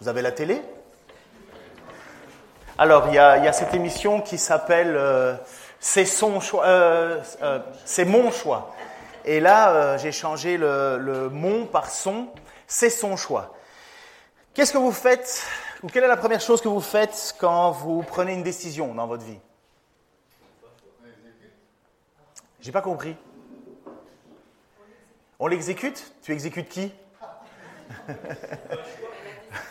Vous avez la télé? Alors, il y, a, cette émission qui s'appelle euh, euh, euh, c'est mon choix. Et là, j'ai changé le, le mon par son. C'est son choix. Qu'est-ce que vous faites, ou quelle est la première chose que vous faites quand vous prenez une décision dans votre vie? J'ai pas compris. On l'exécute? Tu exécutes qui?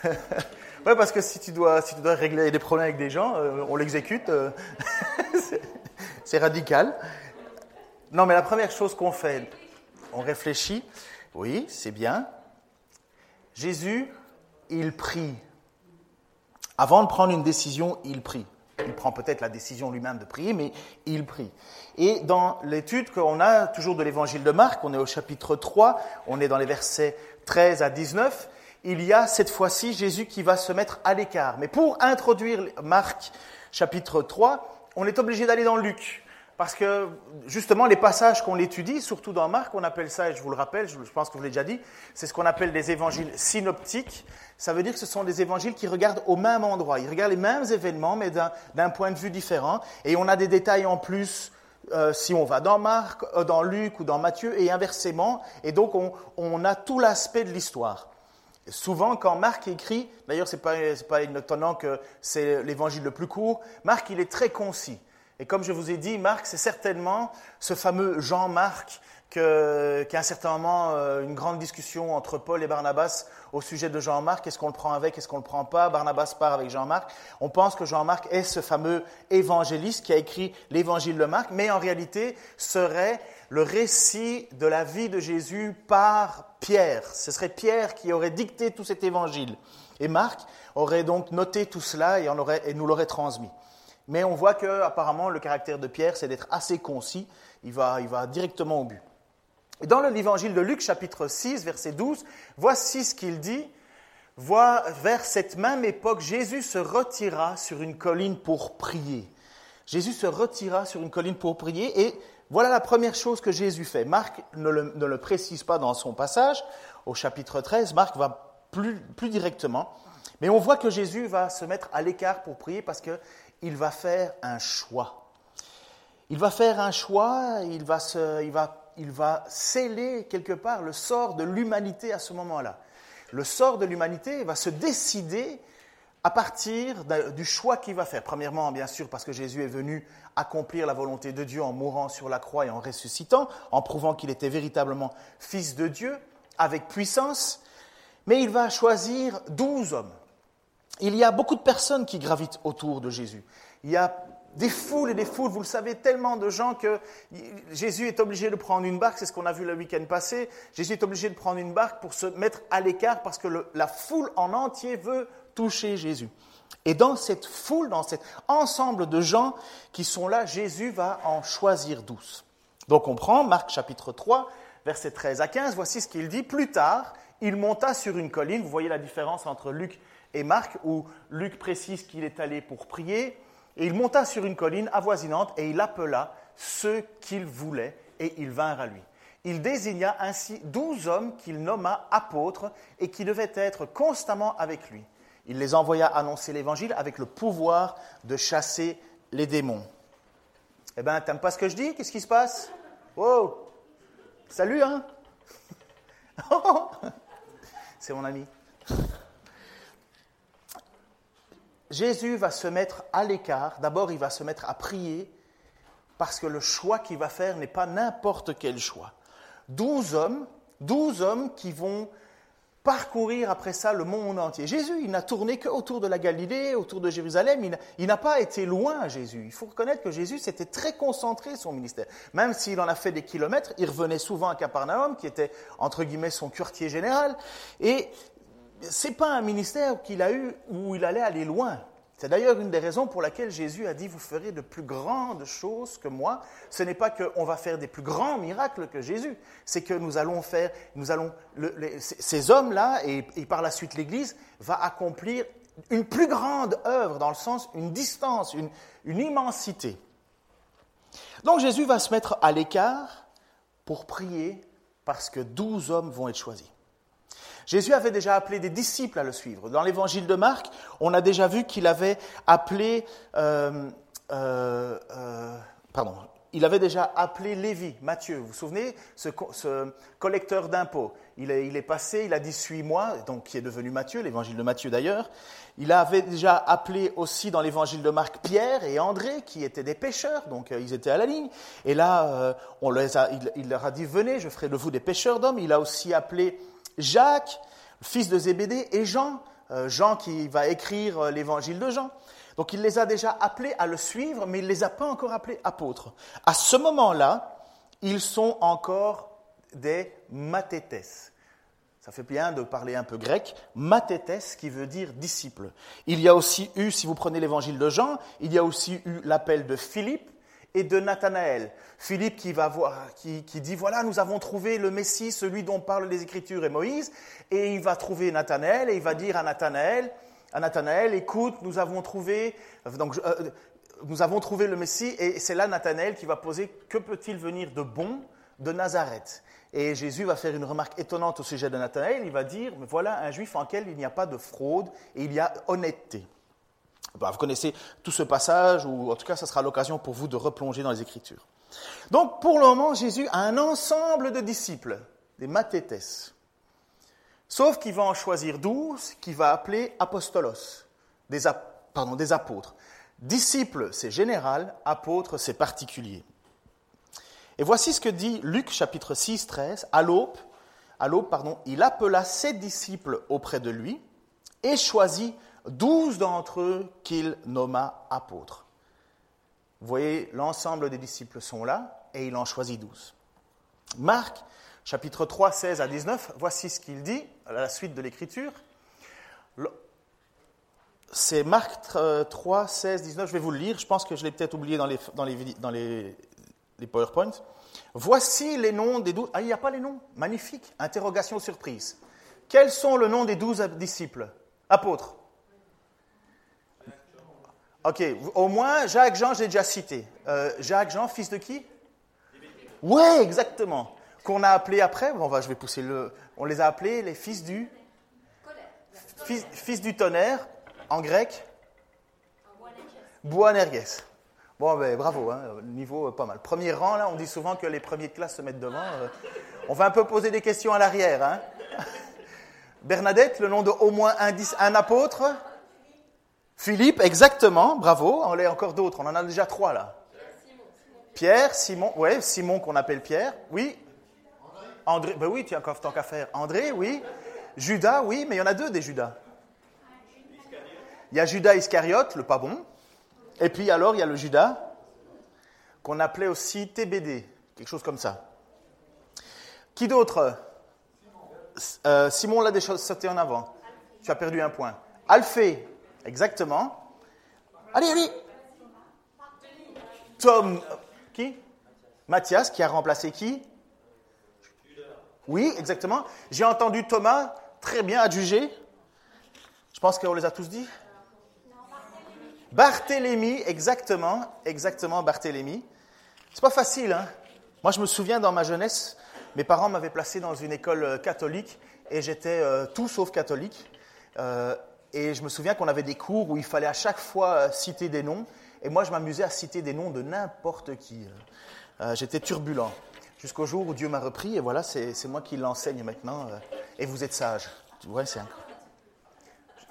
ouais, parce que si tu, dois, si tu dois régler des problèmes avec des gens, euh, on l'exécute. Euh, c'est radical. Non, mais la première chose qu'on fait, on réfléchit. Oui, c'est bien. Jésus, il prie. Avant de prendre une décision, il prie. Il prend peut-être la décision lui-même de prier, mais il prie. Et dans l'étude qu'on a toujours de l'évangile de Marc, on est au chapitre 3, on est dans les versets 13 à 19, il y a cette fois-ci Jésus qui va se mettre à l'écart. Mais pour introduire Marc chapitre 3, on est obligé d'aller dans Luc. Parce que justement, les passages qu'on étudie, surtout dans Marc, on appelle ça, et je vous le rappelle, je pense que vous l'ai déjà dit, c'est ce qu'on appelle des évangiles synoptiques. Ça veut dire que ce sont des évangiles qui regardent au même endroit. Ils regardent les mêmes événements, mais d'un point de vue différent. Et on a des détails en plus euh, si on va dans Marc, euh, dans Luc ou dans Matthieu, et inversement. Et donc, on, on a tout l'aspect de l'histoire. Souvent, quand Marc écrit, d'ailleurs, ce n'est pas, étonnant que c'est l'évangile le plus court, Marc, il est très concis. Et comme je vous ai dit, Marc, c'est certainement ce fameux Jean-Marc qui a un certain moment euh, une grande discussion entre Paul et Barnabas au sujet de Jean-Marc. Est-ce qu'on le prend avec, est-ce qu'on ne le prend pas? Barnabas part avec Jean-Marc. On pense que Jean-Marc est ce fameux évangéliste qui a écrit l'évangile de Marc, mais en réalité serait le récit de la vie de Jésus par Pierre. Ce serait Pierre qui aurait dicté tout cet évangile. Et Marc aurait donc noté tout cela et, nous l'aurait transmis. Mais on voit que apparemment le caractère de Pierre, c'est d'être assez concis. Il va, il va directement au but. Et dans l'évangile de Luc, chapitre 6, verset 12, voici ce qu'il dit. Vers cette même époque, Jésus se retira sur une colline pour prier. Jésus se retira sur une colline pour prier et voilà la première chose que Jésus fait. Marc ne le, précise pas dans son passage. Au chapitre 13, Marc va plus, directement. Mais on voit que Jésus va se mettre à l'écart pour prier parce qu'il va faire un choix. Il va faire un choix, il va, il, va, il va sceller quelque part le sort de l'humanité à ce moment-là. Le sort de l'humanité va se décider à partir du choix qu'il va faire. Premièrement, bien sûr, parce que Jésus est venu accomplir la volonté de Dieu en mourant sur la croix et en ressuscitant, en prouvant qu'il était véritablement fils de Dieu, avec puissance, mais il va choisir douze hommes. Il y a beaucoup de personnes qui gravitent autour de Jésus. Il y a des foules et des foules, vous le savez, tellement de gens que Jésus est obligé de prendre une barque, c'est ce qu'on a vu le week-end passé, Jésus est obligé de prendre une barque pour se mettre à l'écart parce que la foule en entier veut toucher Jésus. Et dans cette foule, dans cet ensemble de gens qui sont là, Jésus va en choisir douze. Donc on prend Marc chapitre 3, versets 13 à 15, voici ce qu'il dit. Plus tard, il monta sur une colline, vous voyez la différence entre Luc et Marc, où Luc précise qu'il est allé pour prier, et il monta sur une colline avoisinante et il appela ceux qu'il voulait, et ils vinrent à lui. Il désigna ainsi douze hommes qu'il nomma apôtres et qui devaient être constamment avec lui. Il les envoya annoncer l'évangile avec le pouvoir de chasser les démons. Eh bien, t'aimes pas ce que je dis? Qu'est-ce qui se passe? Oh Salut, hein? C'est mon ami. Jésus va se mettre à l'écart. D'abord, il va se mettre à prier parce que le choix qu'il va faire n'est pas n'importe quel choix. Douze hommes, douze hommes qui vont parcourir après ça le monde entier. Jésus, il n'a tourné qu'autour de la Galilée, autour de Jérusalem, il n'a pas été loin, Jésus. Il faut reconnaître que Jésus s'était très concentré son ministère. Même s'il en a fait des kilomètres, il revenait souvent à Capernaum, qui était, entre guillemets, son quartier général. Et c'est pas un ministère qu'il a eu où il allait aller loin. C'est d'ailleurs une des raisons pour laquelle Jésus a dit Vous ferez de plus grandes choses que moi. Ce n'est pas qu'on va faire des plus grands miracles que Jésus, c'est que nous allons faire, nous allons, ces hommes-là, et, par la suite l'Église, va accomplir une plus grande œuvre, dans le sens, une distance, une, une immensité. Donc Jésus va se mettre à l'écart pour prier parce que douze hommes vont être choisis. Jésus avait déjà appelé des disciples à le suivre. Dans l'évangile de Marc, on a déjà vu qu'il avait appelé, euh, euh, euh, pardon, il avait déjà appelé Lévi, Matthieu. Vous vous souvenez, ce, collecteur d'impôts? Il est, passé, il a dit suis-moi, donc qui est devenu Matthieu, l'évangile de Matthieu d'ailleurs. Il avait déjà appelé aussi dans l'évangile de Marc Pierre et André, qui étaient des pêcheurs, donc ils étaient à la ligne. Et là, il, il, leur a dit venez, je ferai de vous des pêcheurs d'hommes. Il a aussi appelé Jacques, fils de Zébédée, et Jean, euh, Jean qui va écrire euh, l'évangile de Jean. Donc il les a déjà appelés à le suivre, mais il ne les a pas encore appelés apôtres. À ce moment-là, ils sont encore des mathétès. Ça fait bien de parler un peu grec. Mathétès qui veut dire disciple. Il y a aussi eu, si vous prenez l'évangile de Jean, il y a aussi eu l'appel de Philippe, et de Nathanaël. Philippe qui, va voir, qui, dit, voilà, nous avons trouvé le Messie, celui dont parlent les Écritures et Moïse, et il va trouver Nathanaël, et il va dire à Nathanaël, à Nathanaël, écoute, nous avons trouvé, donc, euh, nous avons trouvé le Messie, et c'est là Nathanaël qui va poser, que peut-il venir de bon de Nazareth? Et Jésus va faire une remarque étonnante au sujet de Nathanaël, il va dire, voilà un juif en quel il n'y a pas de fraude, et il y a honnêteté. Bah, vous connaissez tout ce passage, ou en tout cas, ça sera l'occasion pour vous de replonger dans les Écritures. Donc, pour le moment, Jésus a un ensemble de disciples, des mathétès. Sauf qu'il va en choisir douze, qu'il va appeler apostolos, des, pardon, des apôtres. Disciples, c'est général, apôtres, c'est particulier. Et voici ce que dit Luc chapitre 6, 13. À l'aube, il appela ses disciples auprès de lui et choisit douze d'entre eux qu'il nomma apôtres. Vous voyez, l'ensemble des disciples sont là et il en choisit douze. Marc, chapitre 3, 16 à 19, voici ce qu'il dit à la suite de l'écriture. C'est Marc 3, 16, 19, je vais vous le lire, je pense que je l'ai peut-être oublié dans les, dans les, dans les, les PowerPoints. Voici les noms des douze. Ah, il n'y a pas les noms Magnifique. Interrogation surprise. Quels sont le nom des douze disciples? Apôtres. Ok, au moins Jacques Jean, j'ai déjà cité. Euh, Jacques Jean, fils de qui? Ouais, exactement. Qu'on a appelé après, bon, va, je vais pousser le. On les a appelés les fils du. Fils, fils du tonnerre, en grec Boanerges. Bon, ben, bravo, hein, niveau euh, pas mal. Premier rang, là, on dit souvent que les premiers de classe se mettent devant. Euh. on va un peu poser des questions à l'arrière. Hein. Bernadette, le nom de au moins un, un apôtre? Philippe, exactement, bravo. On a encore d'autres, on en a déjà trois là. Pierre, Simon, ouais, Simon qu'on appelle Pierre, oui. André, ben oui, tu as encore tant qu'à faire. André, oui. Judas, oui, mais il y en a deux des Judas. Il y a Judas Iscariote, le pas bon. Et puis alors, il y a le Judas, qu'on appelait aussi TBD, quelque chose comme ça. Qui d'autre? Euh, Simon l'a déjà sauté en avant. Tu as perdu un point. Alphée, Exactement. Allez, allez. Tom. Qui? Mathias, qui a remplacé qui? Oui, exactement. J'ai entendu Thomas, très bien adjugé. Je pense qu'on les a tous dit. Barthélemy, exactement, exactement, Barthélemy. C'est pas facile, hein Moi, je me souviens dans ma jeunesse, mes parents m'avaient placé dans une école euh, catholique et j'étais euh, tout sauf catholique. Euh, et je me souviens qu'on avait des cours où il fallait à chaque fois euh, citer des noms. Et moi, je m'amusais à citer des noms de n'importe qui. Euh, j'étais turbulent. Jusqu'au jour où Dieu m'a repris. Et voilà, c'est moi qui l'enseigne maintenant. Euh, et vous êtes sage. Ouais, c'est un...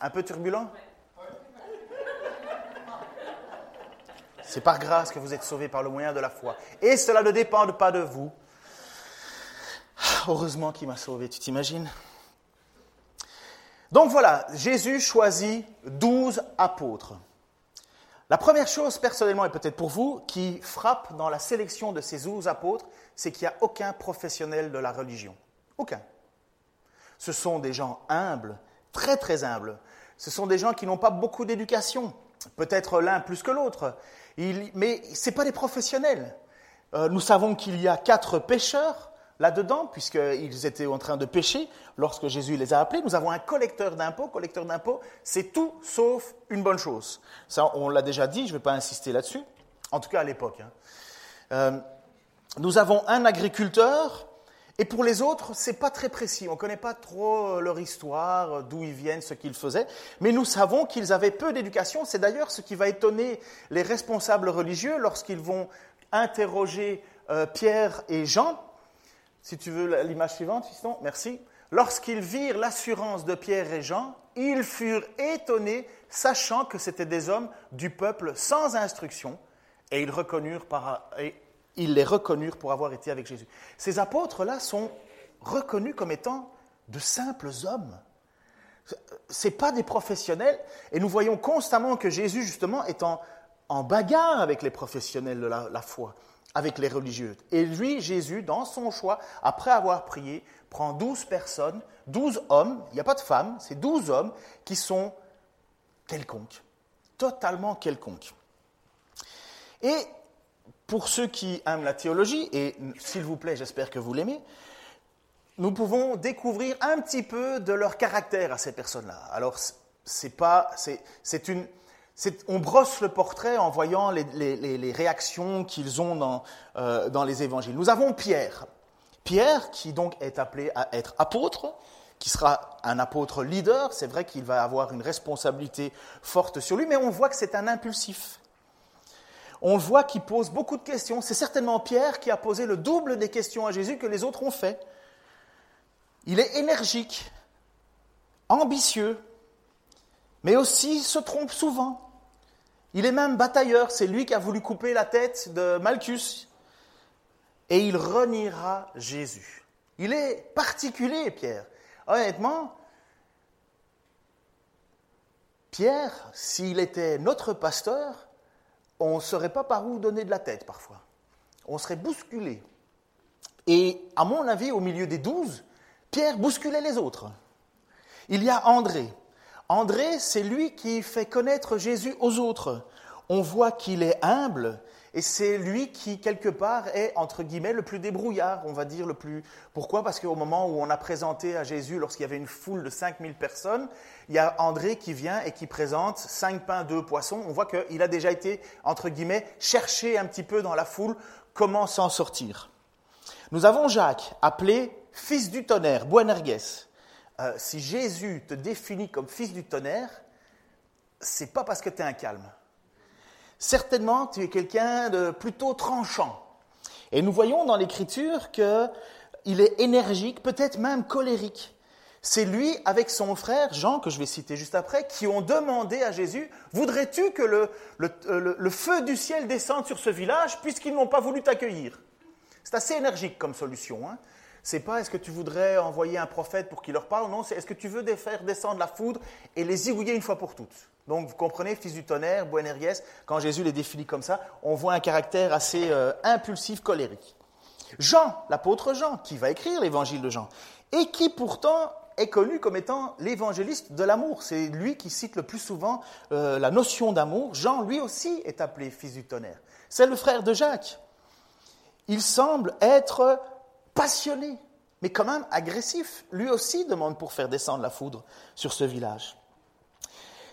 un peu turbulent? C'est par grâce que vous êtes sauvés par le moyen de la foi. Et cela ne dépend pas de vous. Heureusement qu'il m'a sauvé, tu t'imagines? Donc voilà, Jésus choisit douze apôtres. La première chose, personnellement, et peut-être pour vous, qui frappe dans la sélection de ces douze apôtres, c'est qu'il n'y a aucun professionnel de la religion. Aucun. Ce sont des gens humbles, très très humbles. Ce sont des gens qui n'ont pas beaucoup d'éducation, peut-être l'un plus que l'autre, mais ce pas des professionnels. Euh, nous savons qu'il y a quatre pêcheurs là-dedans, puisqu'ils étaient en train de pêcher lorsque Jésus les a appelés. Nous avons un collecteur d'impôts. Collecteur d'impôts, c'est tout sauf une bonne chose. Ça, on l'a déjà dit, je ne vais pas insister là-dessus, en tout cas à l'époque. Hein. Euh, nous avons un agriculteur, et pour les autres, c'est pas très précis. On ne connaît pas trop leur histoire, d'où ils viennent, ce qu'ils faisaient, mais nous savons qu'ils avaient peu d'éducation. C'est d'ailleurs ce qui va étonner les responsables religieux lorsqu'ils vont interroger euh, Pierre et Jean si tu veux l'image suivante, Fiston, merci. Lorsqu'ils virent l'assurance de Pierre et Jean, ils furent étonnés, sachant que c'étaient des hommes du peuple sans instruction, et ils, reconnurent les reconnurent pour avoir été avec Jésus. Ces apôtres-là sont reconnus comme étant de simples hommes. Ce pas des professionnels, et nous voyons constamment que Jésus, justement, est en, bagarre avec les professionnels de la foi avec les religieux. Et lui, Jésus, dans son choix, après avoir prié, prend douze personnes, douze hommes, il n'y a pas de femmes, c'est douze hommes qui sont quelconques, totalement quelconques. Et pour ceux qui aiment la théologie, et s'il vous plaît, j'espère que vous l'aimez, nous pouvons découvrir un petit peu de leur caractère à ces personnes-là. Alors, c'est pas, c'est une, on brosse le portrait en voyant les, réactions qu'ils ont euh, dans, les évangiles. Nous avons Pierre. Pierre, qui donc est appelé à être apôtre, qui sera un apôtre leader. C'est vrai qu'il va avoir une responsabilité forte sur lui, mais on voit que c'est un impulsif. On voit qu'il pose beaucoup de questions. C'est certainement Pierre qui a posé le double des questions à Jésus que les autres ont fait. Il est énergique, ambitieux, mais aussi se trompe souvent. Il est même batailleur, c'est lui qui a voulu couper la tête de Malchus. Et il reniera Jésus. Il est particulier, Pierre. Honnêtement, Pierre, s'il était notre pasteur, on ne saurait pas par où donner de la tête parfois. On serait bousculé. Et à mon avis, au milieu des douze, Pierre bousculait les autres. Il y a André. André, c'est lui qui fait connaître Jésus aux autres. On voit qu'il est humble et c'est lui qui, quelque part, est, entre guillemets, le plus débrouillard, on va dire le plus... Pourquoi? Parce qu'au moment où on a présenté à Jésus, lorsqu'il y avait une foule de 5000 personnes, il y a André qui vient et qui présente 5 pains, 2 poissons. On voit qu'il a déjà été, entre guillemets, cherché un petit peu dans la foule comment s'en sortir. Nous avons Jacques, appelé fils du tonnerre, Boanerges. Euh, si Jésus te définit comme fils du tonnerre, c'est pas parce que tu es un calme. Certainement, tu es quelqu'un de plutôt tranchant. Et nous voyons dans l'Écriture qu'il est énergique, peut-être même colérique. C'est lui, avec son frère Jean, que je vais citer juste après, qui ont demandé à Jésus, voudrais-tu que le, le, feu du ciel descende sur ce village puisqu'ils n'ont pas voulu t'accueillir? C'est assez énergique comme solution. Hein c'est pas est-ce que tu voudrais envoyer un prophète pour qu'il leur parle, non, c'est est-ce que tu veux faire descendre la foudre et les zigouiller une fois pour toutes? Donc vous comprenez, fils du tonnerre, Boanerges, quand Jésus les définit comme ça, on voit un caractère assez euh, impulsif, colérique. Jean, l'apôtre Jean, qui va écrire l'évangile de Jean, et qui pourtant est connu comme étant l'évangéliste de l'amour. C'est lui qui cite le plus souvent euh, la notion d'amour. Jean, lui aussi, est appelé fils du tonnerre. C'est le frère de Jacques. Il semble être passionné, mais quand même agressif. Lui aussi demande pour faire descendre la foudre sur ce village.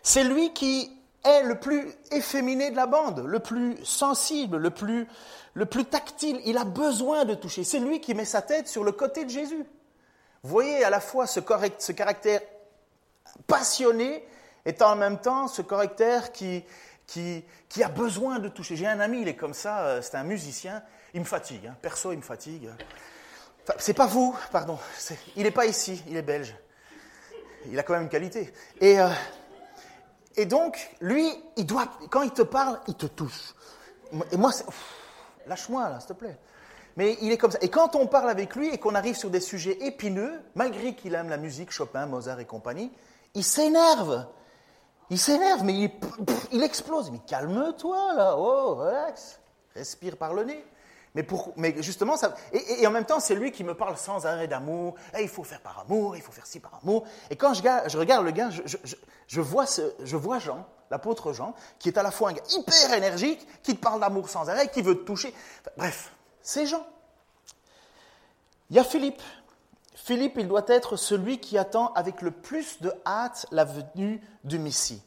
C'est lui qui est le plus efféminé de la bande, le plus sensible, le plus, le plus tactile. Il a besoin de toucher. C'est lui qui met sa tête sur le côté de Jésus. Vous voyez à la fois ce, caractère passionné et en même temps ce caractère qui, qui, qui a besoin de toucher. J'ai un ami, il est comme ça, euh, c'est un musicien, il me fatigue, hein. perso, il me fatigue c'est pas vous, pardon. il n'est pas ici, il est belge. Il a quand même une qualité. Et, euh, donc, lui, il doit, quand il te parle, il te touche. Et moi, lâche-moi là, s'il te plaît. Mais il est comme ça. Et quand on parle avec lui et qu'on arrive sur des sujets épineux, malgré qu'il aime la musique, Chopin, Mozart et compagnie, il s'énerve. Il s'énerve, mais il, il explose. Mais calme-toi là, oh, relax. Respire par le nez. Mais, pour, mais justement, ça, et, en même temps, c'est lui qui me parle sans arrêt d'amour. Eh, il faut faire par amour, il faut faire ci par amour. Et quand je, je regarde le gars, je, je, je vois, ce, je vois Jean, l'apôtre Jean, qui est à la fois un gars hyper énergique, qui te parle d'amour sans arrêt, qui veut te toucher. bref, c'est Jean. Il y a Philippe. Philippe, il doit être celui qui attend avec le plus de hâte la venue du Messie.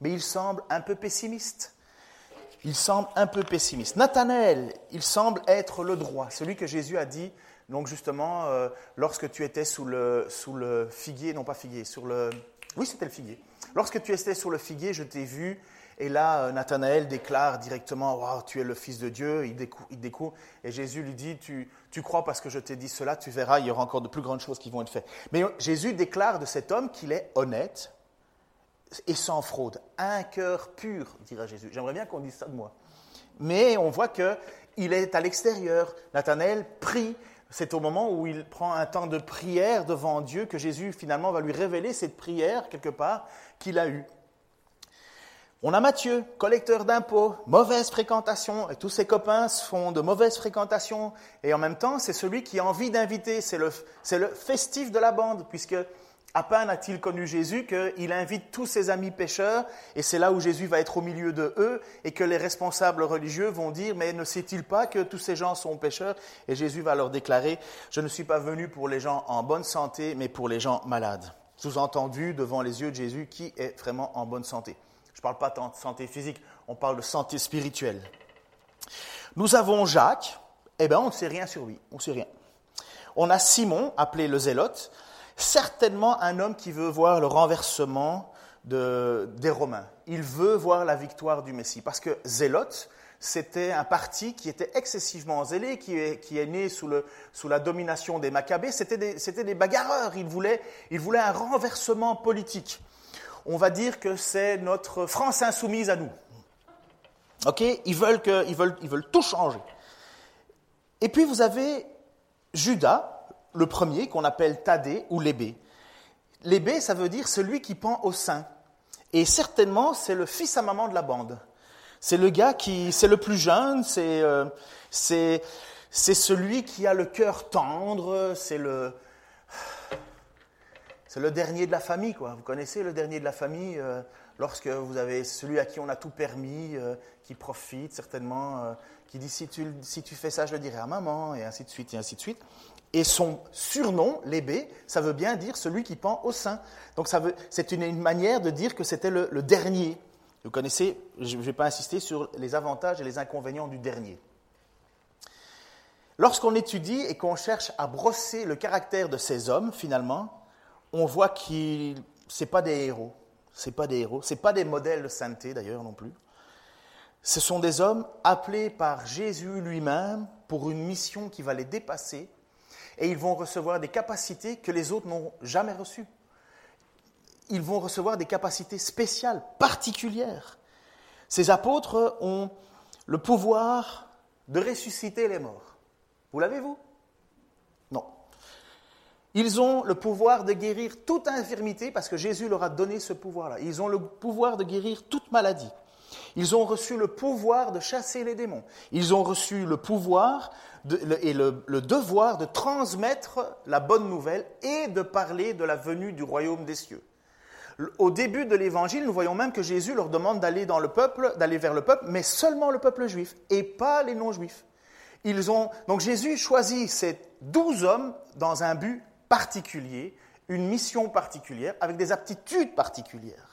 Mais il semble un peu pessimiste il semble un peu pessimiste. Nathanaël, il semble être le droit, celui que Jésus a dit, donc justement, euh, lorsque tu étais sous le, sous le figuier, non pas figuier, sur le... Oui, c'était le figuier. Lorsque tu étais sur le figuier, je t'ai vu, et là, euh, Nathanaël déclare directement, tu es le Fils de Dieu, il découvre, et Jésus lui dit, tu, tu crois parce que je t'ai dit cela, tu verras, il y aura encore de plus grandes choses qui vont être faites. Mais Jésus déclare de cet homme qu'il est honnête, et sans fraude. Un cœur pur, dirait Jésus. J'aimerais bien qu'on dise ça de moi. Mais on voit qu'il est à l'extérieur. Nathanaël prie. C'est au moment où il prend un temps de prière devant Dieu que Jésus finalement va lui révéler cette prière quelque part qu'il a eue. On a Matthieu, collecteur d'impôts, mauvaise fréquentation, et tous ses copains font de mauvaises fréquentations, et en même temps, c'est celui qui a envie d'inviter, c'est le, le festif de la bande, puisque à peine a-t-il connu Jésus qu'il invite tous ses amis pécheurs, et c'est là où Jésus va être au milieu de eux, et que les responsables religieux vont dire, mais ne sait-il pas que tous ces gens sont pécheurs? Et Jésus va leur déclarer, je ne suis pas venu pour les gens en bonne santé, mais pour les gens malades. Sous-entendu, devant les yeux de Jésus, qui est vraiment en bonne santé? Je ne parle pas tant de santé physique, on parle de santé spirituelle. Nous avons Jacques, eh bien on ne sait rien sur lui, on ne sait rien. On a Simon, appelé le zélote, certainement un homme qui veut voir le renversement des Romains. Il veut voir la victoire du Messie. Parce que Zélote, c'était un parti qui était excessivement zélé, qui est, né sous, la domination des Maccabées. C'était des, bagarreurs. Ils voulaient, un renversement politique. On va dire que c'est notre France insoumise à nous. OK? Veulent, ils veulent tout changer. Et puis vous avez Judas, le premier qu'on appelle Thaddée ou Lébé. Lébé, ça veut dire celui qui pend au sein. Et certainement, c'est le fils à maman de la bande. C'est le gars qui, c'est le plus jeune, c'est, euh, c'est, c'est celui qui a le cœur tendre, c'est le, c'est le dernier de la famille, quoi. Vous connaissez le dernier de la famille euh, lorsque vous avez celui à qui on a tout permis, euh, qui profite certainement, qui dit si tu, si tu fais ça, je le dirai à maman, et ainsi de suite, et ainsi de suite. Et son surnom, l'ébé, ça veut bien dire celui qui pend au sein. Donc c'est une, manière de dire que c'était le, dernier. Vous connaissez, je ne vais pas insister sur les avantages et les inconvénients du dernier. Lorsqu'on étudie et qu'on cherche à brosser le caractère de ces hommes, finalement, on voit qu'ils ne pas des héros. Ce pas des héros. Ce pas des modèles de sainteté, d'ailleurs, non plus. Ce sont des hommes appelés par Jésus lui-même pour une mission qui va les dépasser et ils vont recevoir des capacités que les autres n'ont jamais reçues. Ils vont recevoir des capacités spéciales, particulières. Ces apôtres ont le pouvoir de ressusciter les morts. Vous l'avez, vous? Non. Ils ont le pouvoir de guérir toute infirmité parce que Jésus leur a donné ce pouvoir-là. Ils ont le pouvoir de guérir toute maladie. Ils ont reçu le pouvoir de chasser les démons. Ils ont reçu le pouvoir et le, devoir de transmettre la bonne nouvelle et de parler de la venue du royaume des cieux. Au début de l'évangile, nous voyons même que Jésus leur demande d'aller dans le peuple, d'aller vers le peuple, mais seulement le peuple juif et pas les non-juifs. Ils ont donc Jésus choisit ces douze hommes dans un but particulier, une mission particulière, avec des aptitudes particulières.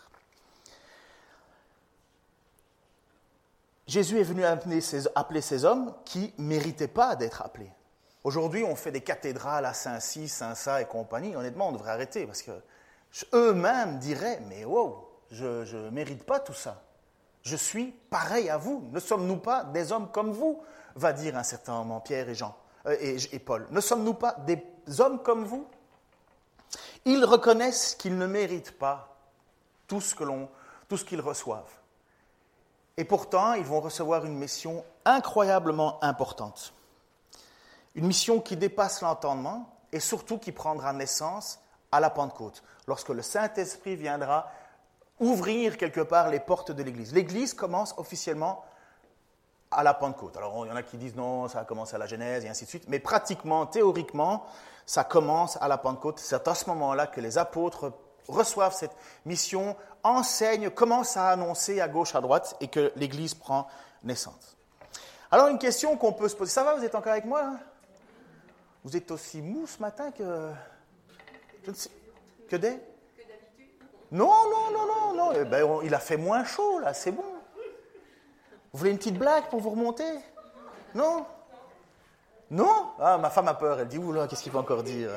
Jésus est venu appeler ces, hommes qui ne méritaient pas d'être appelés. Aujourd'hui, on fait des cathédrales à Saint-Cy, Saint-Ça et compagnie. Honnêtement, on devrait arrêter parce que eux-mêmes diraient Mais wow, je ne mérite pas tout ça. Je suis pareil à vous. Ne sommes-nous pas des hommes comme vous? Va dire un certain moment Pierre et Jean euh, et, et Paul. Ne sommes-nous pas des hommes comme vous? Ils reconnaissent qu'ils ne méritent pas tout ce qu'ils reçoivent. Et pourtant, ils vont recevoir une mission incroyablement importante. Une mission qui dépasse l'entendement et surtout qui prendra naissance à la Pentecôte, lorsque le Saint-Esprit viendra ouvrir quelque part les portes de l'Église. L'Église commence officiellement à la Pentecôte. Alors, il y en a qui disent non, ça a commencé à la Genèse et ainsi de suite, mais pratiquement, théoriquement, ça commence à la Pentecôte. C'est à ce moment-là que les apôtres reçoivent cette mission, enseignent, commencent à annoncer à gauche, à droite, et que l'Église prend naissance. Alors, une question qu'on peut se poser. Ça va, vous êtes encore avec moi Vous êtes aussi mou ce matin que. Que des? Non, non, non, non, non. Eh ben, il a fait moins chaud, là, c'est bon. Vous voulez une petite blague pour vous remonter? Non? Non? Ah, ma femme a peur. Elle dit Oula, qu'est-ce qu'il va encore dire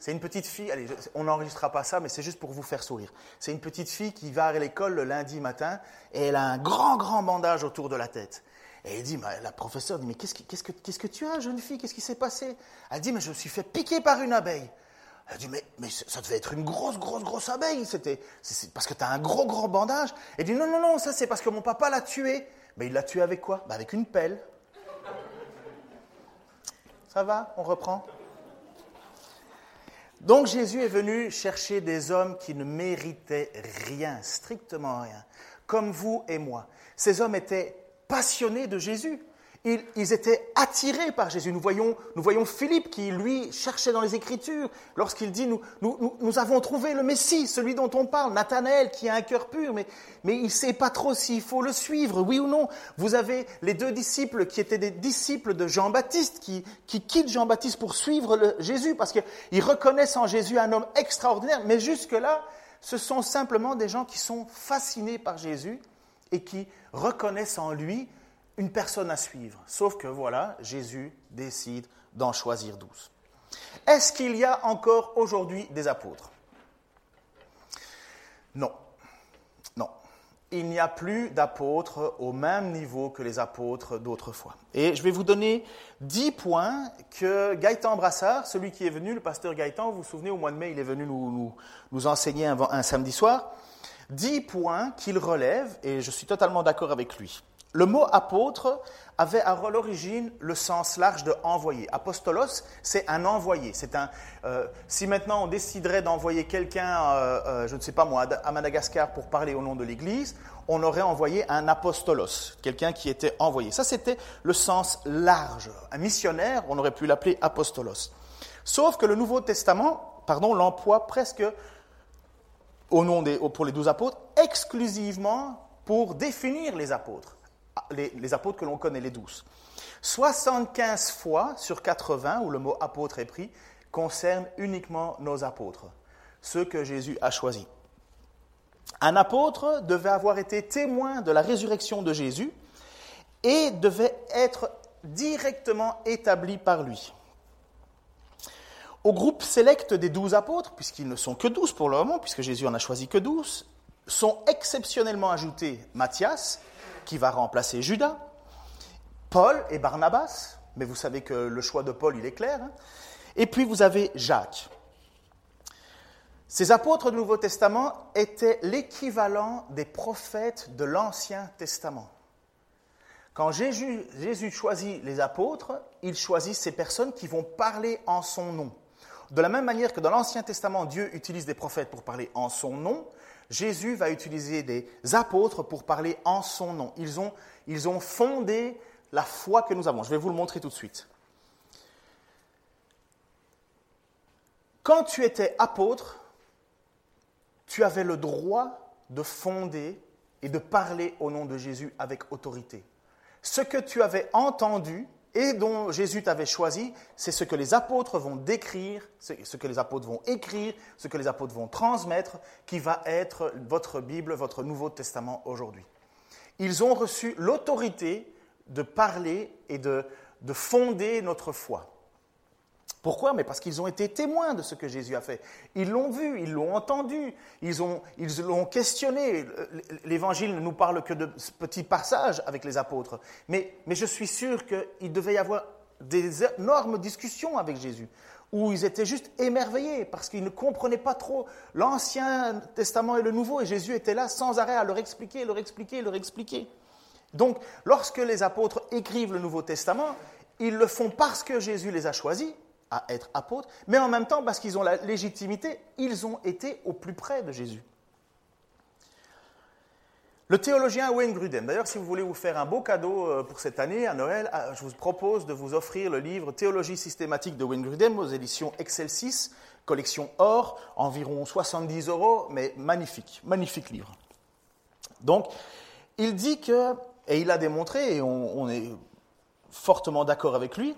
C'est une petite fille, allez, on n'enregistrera pas ça, mais c'est juste pour vous faire sourire. C'est une petite fille qui va à l'école le lundi matin et elle a un grand, grand bandage autour de la tête. Et elle dit, la professeure dit, mais qu'est-ce que, que tu as, jeune fille? Qu'est-ce qui s'est passé? Elle dit, mais je me suis fait piquer par une abeille. Elle dit, mais, mais ça devait être une grosse, grosse, grosse abeille. C'était, c'est parce que tu as un gros, gros bandage. Elle dit, non, non, non, ça c'est parce que mon papa l'a tué. Mais il l'a tué avec quoi? Bah, Avec une pelle. Ça va? On reprend? Donc Jésus est venu chercher des hommes qui ne méritaient rien, strictement rien, comme vous et moi. Ces hommes étaient passionnés de Jésus ils, étaient attirés par Jésus. Nous voyons, nous voyons Philippe qui, lui, cherchait dans les Écritures lorsqu'il dit nous, avons trouvé le Messie, celui dont on parle, Nathanaël, qui a un cœur pur, mais, il ne sait pas trop s'il faut le suivre, oui ou non. Vous avez les deux disciples qui étaient des disciples de Jean-Baptiste, qui, qui quittent Jean-Baptiste pour suivre Jésus parce qu'ils reconnaissent en Jésus un homme extraordinaire, mais jusque-là, ce sont simplement des gens qui sont fascinés par Jésus et qui reconnaissent en lui une personne à suivre. Sauf que voilà, Jésus décide d'en choisir douze. Est-ce qu'il y a encore aujourd'hui des apôtres? Non. Non. Il n'y a plus d'apôtres au même niveau que les apôtres d'autrefois. Et je vais vous donner dix points que Gaëtan Brassard, celui qui est venu, le pasteur Gaëtan, vous vous souvenez, au mois de mai, il est venu nous, enseigner un samedi soir, dix points qu'il relève, et je suis totalement d'accord avec lui. Le mot apôtre avait à l'origine le sens large de envoyé. Apostolos, c'est un envoyé. C'est un. Euh, si maintenant on déciderait d'envoyer quelqu'un, euh, euh, je ne sais pas moi, à Madagascar pour parler au nom de l'Église, on aurait envoyé un apostolos, quelqu'un qui était envoyé. Ça, c'était le sens large. Un missionnaire, on aurait pu l'appeler apostolos. Sauf que le Nouveau Testament, pardon, l'emploie presque au nom des, pour les douze apôtres, exclusivement pour définir les apôtres les, apôtres que l'on connaît, les douze. 75 fois sur 80, où le mot apôtre est pris, concerne uniquement nos apôtres, ceux que Jésus a choisis. Un apôtre devait avoir été témoin de la résurrection de Jésus et devait être directement établi par lui. Au groupe sélect des douze apôtres, puisqu'ils ne sont que douze pour le moment, puisque Jésus en a choisi que douze, sont exceptionnellement ajoutés Matthias, qui va remplacer Judas, Paul et Barnabas, mais vous savez que le choix de Paul, il est clair, hein. et puis vous avez Jacques. Ces apôtres du Nouveau Testament étaient l'équivalent des prophètes de l'Ancien Testament. Quand Jésus, Jésus, choisit les apôtres, il choisit ces personnes qui vont parler en son nom. De la même manière que dans l'Ancien Testament, Dieu utilise des prophètes pour parler en son nom, Jésus va utiliser des apôtres pour parler en son nom. Ils ont, ils ont fondé la foi que nous avons. Je vais vous le montrer tout de suite. Quand tu étais apôtre, tu avais le droit de fonder et de parler au nom de Jésus avec autorité. Ce que tu avais entendu, et dont Jésus t'avait choisi, c'est ce que les apôtres vont décrire, ce que les apôtres vont écrire, ce que les apôtres vont transmettre, qui va être votre Bible, votre Nouveau Testament aujourd'hui. Ils ont reçu l'autorité de parler et de, de fonder notre foi. Pourquoi? Mais parce qu'ils ont été témoins de ce que Jésus a fait. Ils l'ont vu, ils l'ont entendu, ils l'ont ils questionné. L'Évangile ne nous parle que de petits passages avec les apôtres. Mais, mais je suis sûr qu'il devait y avoir des énormes discussions avec Jésus, où ils étaient juste émerveillés parce qu'ils ne comprenaient pas trop l'Ancien Testament et le Nouveau, et Jésus était là sans arrêt à leur expliquer, leur expliquer, leur expliquer. Donc, lorsque les apôtres écrivent le Nouveau Testament, ils le font parce que Jésus les a choisis, à être apôtres, mais en même temps, parce qu'ils ont la légitimité, ils ont été au plus près de Jésus. Le théologien Wayne Grudem. D'ailleurs, si vous voulez vous faire un beau cadeau euh, pour cette année, à Noël, ah, je vous propose de vous offrir le livre Théologie systématique de Wayne Grudem aux éditions Excel 6, collection or, environ 70 euros, mais magnifique, magnifique livre. Donc, il dit que, et il a démontré, et on, est fortement d'accord avec lui,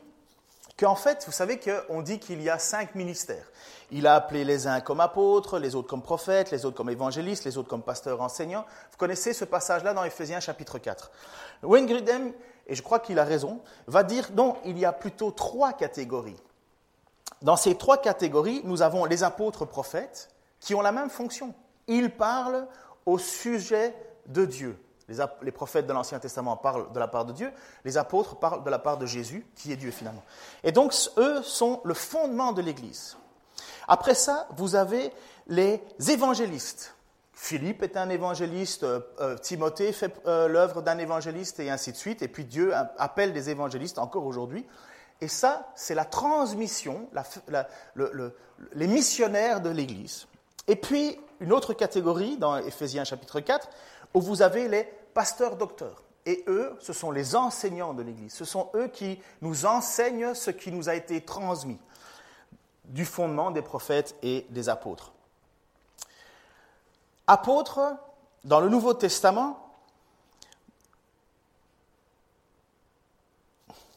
qu'en fait, vous savez qu'on dit qu'il y a cinq ministères. Il a appelé les uns comme apôtres, les autres comme prophètes, les autres comme évangélistes, les autres comme pasteurs enseignants. Vous connaissez ce passage-là dans Éphésiens chapitre 4. Wayne et je crois qu'il a raison, va dire non, il y a plutôt trois catégories. Dans ces trois catégories, nous avons les apôtres prophètes qui ont la même fonction. Ils parlent au sujet de Dieu. Les, prophètes de l'Ancien Testament parlent de la part de Dieu, les apôtres parlent de la part de Jésus, qui est Dieu finalement. Et donc, eux sont le fondement de l'Église. Après ça, vous avez les évangélistes. Philippe est un évangéliste, euh, euh, Timothée fait euh, l'œuvre d'un évangéliste et ainsi de suite. Et puis Dieu appelle des évangélistes encore aujourd'hui. Et ça, c'est la transmission, les missionnaires de l'Église. Et puis, une autre catégorie dans Éphésiens chapitre 4, où vous avez les pasteurs docteurs. Et eux, ce sont les enseignants de l'Église. Ce sont eux qui nous enseignent ce qui nous a été transmis du fondement des prophètes et des apôtres. Apôtres, dans le Nouveau Testament,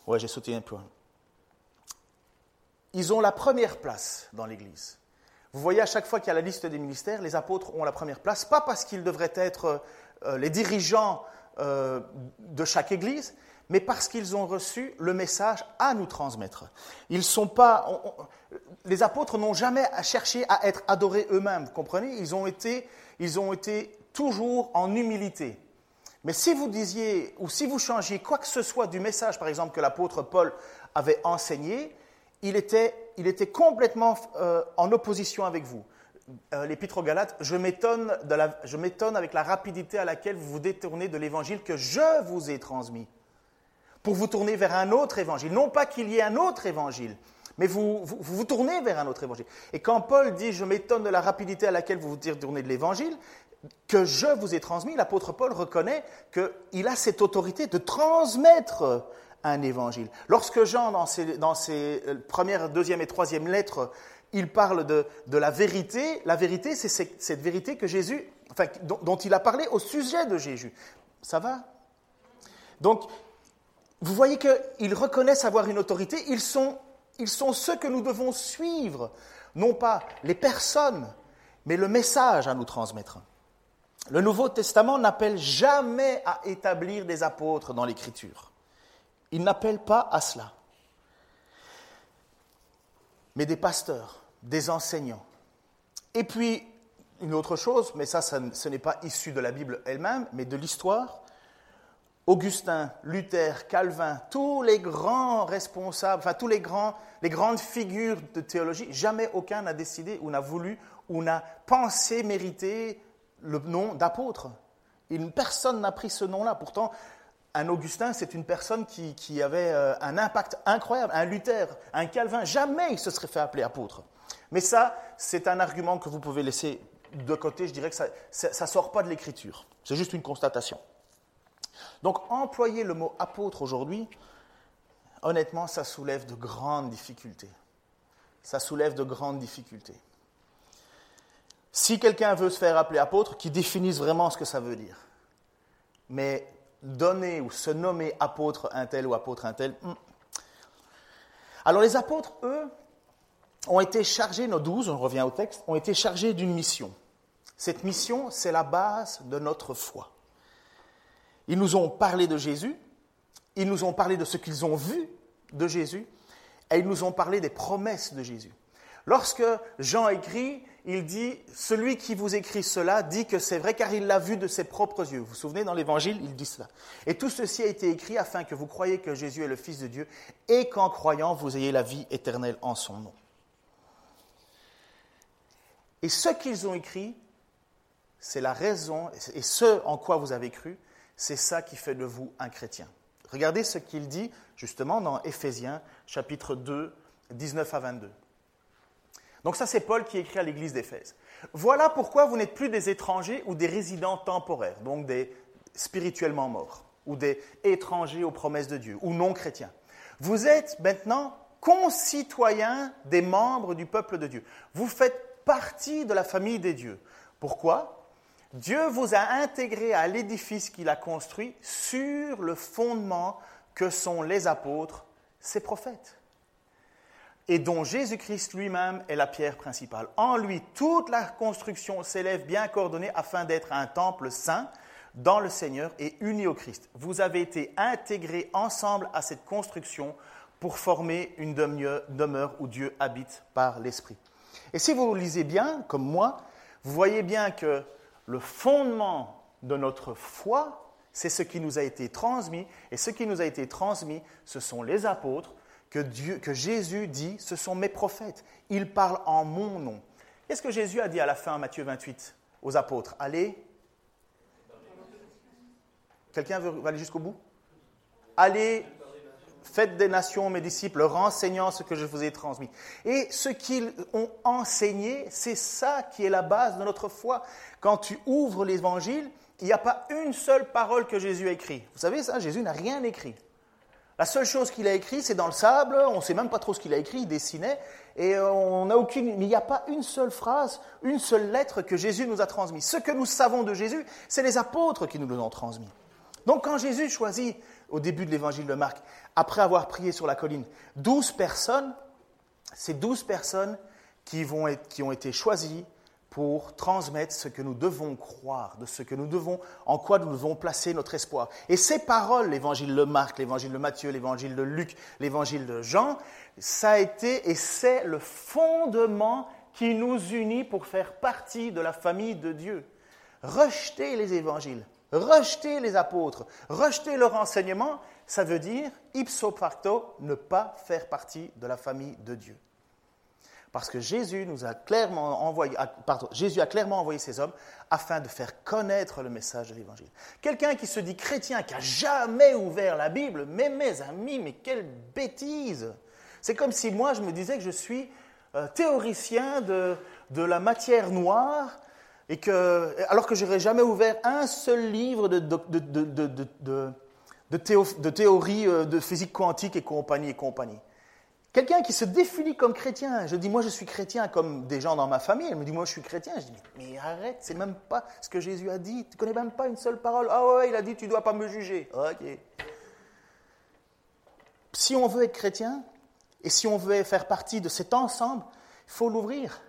ouais, j'ai sauté un peu. Ils ont la première place dans l'Église. Vous voyez, à chaque fois qu'il y a la liste des ministères, les apôtres ont la première place, pas parce qu'ils devraient être euh, les dirigeants euh, de chaque Église, mais parce qu'ils ont reçu le message à nous transmettre. Ils sont pas, les apôtres n'ont jamais cherché à être adorés eux-mêmes, vous comprenez? Ils ont, été, ils ont été toujours en humilité. Mais si vous disiez, ou si vous changiez quoi que ce soit du message, par exemple, que l'apôtre Paul avait enseigné, il était, il était complètement euh, en opposition avec vous. Euh, L'Épître aux Galates, je m'étonne avec la rapidité à laquelle vous vous détournez de l'évangile que je vous ai transmis pour vous tourner vers un autre évangile. Non pas qu'il y ait un autre évangile, mais vous, vous, tournez vers un autre évangile. Et quand Paul dit Je m'étonne de la rapidité à laquelle vous vous détournez de l'évangile, que je vous ai transmis, l'apôtre Paul reconnaît qu'il a cette autorité de transmettre un évangile. Lorsque Jean, dans ses, dans ses euh, premières, deuxième et troisième lettres, il parle de, la vérité, la vérité, c'est cette vérité que Jésus, dont, il a parlé au sujet de Jésus. Ça va? Donc, vous voyez qu'ils reconnaissent avoir une autorité, ils sont ceux que nous devons suivre, non pas les personnes, mais le message à nous transmettre. Le Nouveau Testament n'appelle jamais à établir des apôtres dans l'Écriture. Il n'appelle pas à cela. Mais des pasteurs, des enseignants. Et puis, une autre chose, mais ça, ce n'est pas issu de la Bible elle-même, mais de l'histoire, Augustin, Luther, Calvin, tous les grands responsables, enfin tous les grands, les grandes figures de théologie, jamais aucun n'a décidé ou n'a voulu ou n'a pensé mériter le nom d'apôtre. Personne n'a pris ce nom-là. Pourtant, un Augustin, c'est une personne qui, avait euh, un impact incroyable. Un Luther, un Calvin, jamais il se serait fait appeler apôtre. Mais ça, c'est un argument que vous pouvez laisser de côté. Je dirais que ça ne sort pas de l'écriture. C'est juste une constatation. Donc employer le mot apôtre aujourd'hui, honnêtement, ça soulève de grandes difficultés. Ça soulève de grandes difficultés. Si quelqu'un veut se faire appeler apôtre, qu'il définisse vraiment ce que ça veut dire. Mais donner ou se nommer apôtre un tel ou apôtre un tel. Hmm. Alors les apôtres, eux, ont été chargés, nos douze, on revient au texte, ont été chargés d'une mission. Cette mission, c'est la base de notre foi. Ils nous ont parlé de Jésus, ils nous ont parlé de ce qu'ils ont vu de Jésus, et ils nous ont parlé des promesses de Jésus. Lorsque Jean écrit, il dit, celui qui vous écrit cela dit que c'est vrai car il l'a vu de ses propres yeux. Vous vous souvenez, dans l'Évangile, il dit cela. Et tout ceci a été écrit afin que vous croyiez que Jésus est le Fils de Dieu et qu'en croyant, vous ayez la vie éternelle en son nom. Et ce qu'ils ont écrit, c'est la raison, et ce en quoi vous avez cru, c'est ça qui fait de vous un chrétien. Regardez ce qu'il dit justement dans Éphésiens chapitre 2, 19 à 22. Donc ça c'est Paul qui écrit à l'église d'Éphèse. Voilà pourquoi vous n'êtes plus des étrangers ou des résidents temporaires, donc des spirituellement morts, ou des étrangers aux promesses de Dieu, ou non chrétiens. Vous êtes maintenant concitoyens des membres du peuple de Dieu. Vous faites partie de la famille des dieux. Pourquoi? Dieu vous a intégré à l'édifice qu'il a construit sur le fondement que sont les apôtres, ses prophètes, et dont Jésus-Christ lui-même est la pierre principale. En lui, toute la construction s'élève bien coordonnée afin d'être un temple saint dans le Seigneur et uni au Christ. Vous avez été intégrés ensemble à cette construction pour former une demeure où Dieu habite par l'Esprit. Et si vous lisez bien, comme moi, vous voyez bien que le fondement de notre foi, c'est ce qui nous a été transmis, et ce qui nous a été transmis, ce sont les apôtres, que, Jésus dit, ce sont mes prophètes. Ils parlent en mon nom. Qu'est-ce que Jésus a dit à la fin, Matthieu 28, aux apôtres? Allez. Quelqu'un veut aller jusqu'au bout? Allez Faites des nations mes disciples, renseignant ce que je vous ai transmis. Et ce qu'ils ont enseigné, c'est ça qui est la base de notre foi. Quand tu ouvres l'évangile, il n'y a pas une seule parole que Jésus a écrite. Vous savez ça, Jésus n'a rien écrit. La seule chose qu'il a écrit, c'est dans le sable, on ne sait même pas trop ce qu'il a écrit, il dessinait, et on n'a aucune, mais il n'y a pas une seule phrase, une seule lettre que Jésus nous a transmise. Ce que nous savons de Jésus, c'est les apôtres qui nous l'ont transmis. Donc quand Jésus choisit au début de l'évangile de Marc, après avoir prié sur la colline, douze personnes, c'est douze personnes qui, vont être, qui ont été choisies pour transmettre ce que nous devons croire, de ce que nous devons, en quoi nous devons placer notre espoir. Et ces paroles, l'évangile de Marc, l'évangile de Matthieu, l'évangile de Luc, l'évangile de Jean, ça a été et c'est le fondement qui nous unit pour faire partie de la famille de Dieu. Rejeter les évangiles, rejeter les apôtres, rejeter leur enseignement, ça veut dire, ipso facto, ne pas faire partie de la famille de Dieu. Parce que Jésus, nous a clairement envoyé, pardon, Jésus a clairement envoyé ces hommes afin de faire connaître le message de l'Évangile. Quelqu'un qui se dit chrétien, qui a jamais ouvert la Bible, mais mes amis, mais quelle bêtise C'est comme si moi je me disais que je suis euh, théoricien de, de la matière noire et que, alors que j'aurais jamais ouvert un seul livre de, de, théorie euh, de physique quantique et compagnie et compagnie. Quelqu'un qui se définit comme chrétien, je dis moi je suis chrétien comme des gens dans ma famille, elle me dit moi je suis chrétien, je dis mais arrête, c'est même pas ce que Jésus a dit, tu connais même pas une seule parole. Ah ouais, il a dit tu dois pas me juger. OK. Si on veut être chrétien et si on veut faire partie de cet ensemble, il faut l'ouvrir.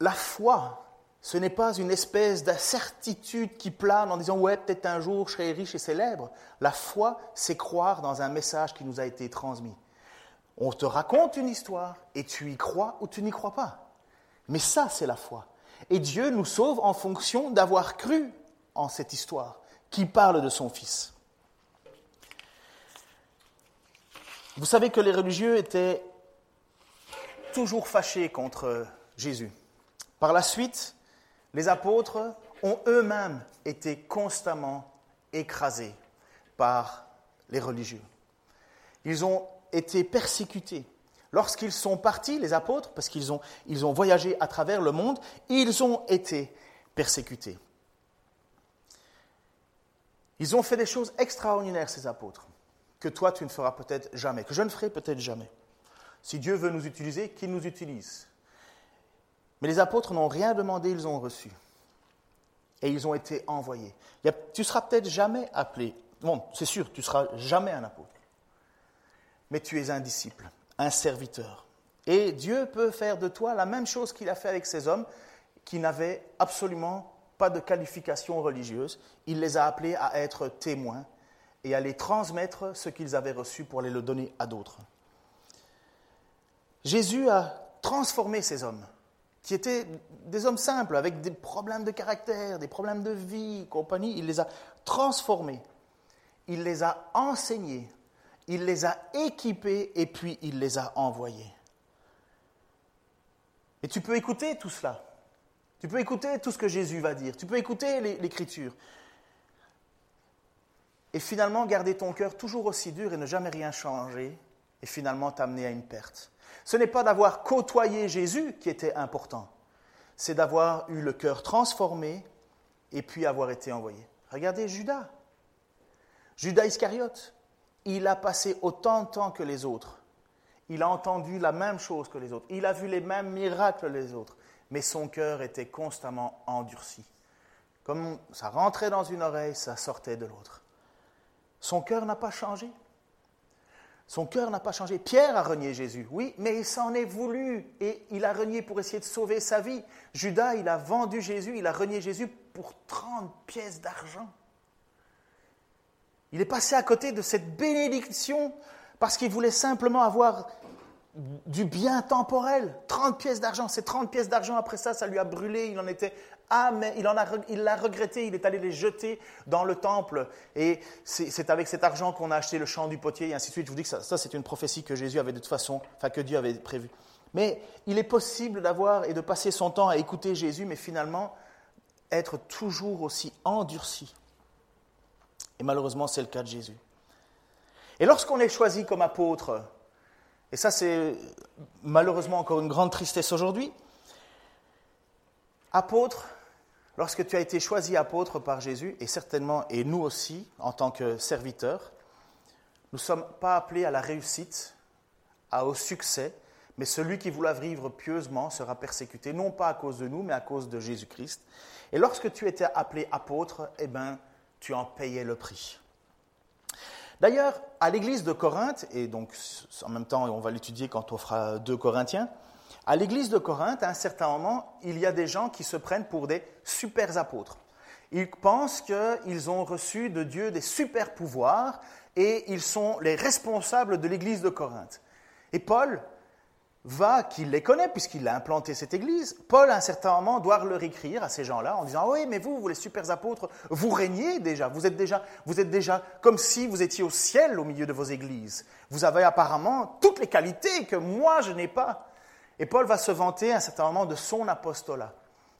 La foi, ce n'est pas une espèce d'incertitude qui plane en disant ouais, peut-être un jour je serai riche et célèbre. La foi, c'est croire dans un message qui nous a été transmis. On te raconte une histoire et tu y crois ou tu n'y crois pas. Mais ça, c'est la foi. Et Dieu nous sauve en fonction d'avoir cru en cette histoire qui parle de son Fils. Vous savez que les religieux étaient toujours fâchés contre Jésus. Par la suite, les apôtres ont eux-mêmes été constamment écrasés par les religieux. Ils ont été persécutés. Lorsqu'ils sont partis, les apôtres, parce qu'ils ont, voyagé à travers le monde, ils ont été persécutés. Ils ont fait des choses extraordinaires, ces apôtres, que toi tu ne feras peut-être jamais, que je ne ferai peut-être jamais. Si Dieu veut nous utiliser, qu'il nous utilise. Mais les apôtres n'ont rien demandé, ils ont reçu. Et ils ont été envoyés. tu seras peut-être jamais appelé. Bon, c'est sûr, tu seras jamais un apôtre. Mais tu es un disciple, un serviteur. Et Dieu peut faire de toi la même chose qu'il a fait avec ces hommes qui n'avaient absolument pas de qualification religieuse. Il les a appelés à être témoins et à les transmettre ce qu'ils avaient reçu pour aller le donner à d'autres. Jésus a transformé ces hommes qui étaient des hommes simples, avec des problèmes de caractère, des problèmes de vie, compagnie. Il les a transformés, il les a enseignés, il les a équipés et puis il les a envoyés. Et tu peux écouter tout cela. Tu peux écouter tout ce que Jésus va dire. Tu peux écouter l'Écriture. Et finalement garder ton cœur toujours aussi dur et ne jamais rien changer et finalement t'amener à une perte. Ce n'est pas d'avoir côtoyé Jésus qui était important, c'est d'avoir eu le cœur transformé et puis avoir été envoyé. Regardez Judas. Judas Iscariote. Il a passé autant de temps que les autres. Il a entendu la même chose que les autres. Il a vu les mêmes miracles que les autres. Mais son cœur était constamment endurci. Comme ça rentrait dans une oreille, ça sortait de l'autre. Son cœur n'a pas changé. Son cœur n'a pas changé. Pierre a renié Jésus, oui, mais il s'en est voulu et il a renié pour essayer de sauver sa vie. Judas, il a vendu Jésus, il a renié Jésus pour 30 pièces d'argent. Il est passé à côté de cette bénédiction parce qu'il voulait simplement avoir du bien temporel. 30 pièces d'argent, ces 30 pièces d'argent, après ça, ça lui a brûlé, il en était ah, mais il, l'a regretté, il est allé les jeter dans le temple. Et c'est, avec cet argent qu'on a acheté le champ du potier, et ainsi de suite. Je vous dis que ça, ça, c'est une prophétie que Jésus avait de toute façon, enfin que Dieu avait prévue. Mais il est possible d'avoir et de passer son temps à écouter Jésus, mais finalement être toujours aussi endurci. Et malheureusement, c'est le cas de Jésus. Et lorsqu'on est choisi comme apôtre, et ça c'est malheureusement encore une grande tristesse aujourd'hui, apôtre, lorsque tu as été choisi apôtre par Jésus, et certainement, et nous aussi, en tant que serviteurs, nous ne sommes pas appelés à la réussite, à, au succès, mais celui qui voulait vivre pieusement sera persécuté, non pas à cause de nous, mais à cause de Jésus-Christ. Et lorsque tu étais appelé apôtre, eh bien, tu en payais le prix. D'ailleurs, à l'église de Corinthe, et donc en même temps on va l'étudier quand on fera 2 Corinthiens, à l'église de Corinthe, à un certain moment, il y a des gens qui se prennent pour des super apôtres. Ils pensent qu'ils ont reçu de Dieu des super pouvoirs et ils sont les responsables de l'église de Corinthe. Et Paul va, qui les connaît puisqu'il a implanté cette église, Paul à un certain moment doit leur écrire à ces gens-là en disant oui mais vous, vous les super apôtres, vous régnez déjà, vous êtes déjà, vous êtes déjà comme si vous étiez au ciel au milieu de vos églises. Vous avez apparemment toutes les qualités que moi je n'ai pas. Et Paul va se vanter à un certain moment de son apostolat,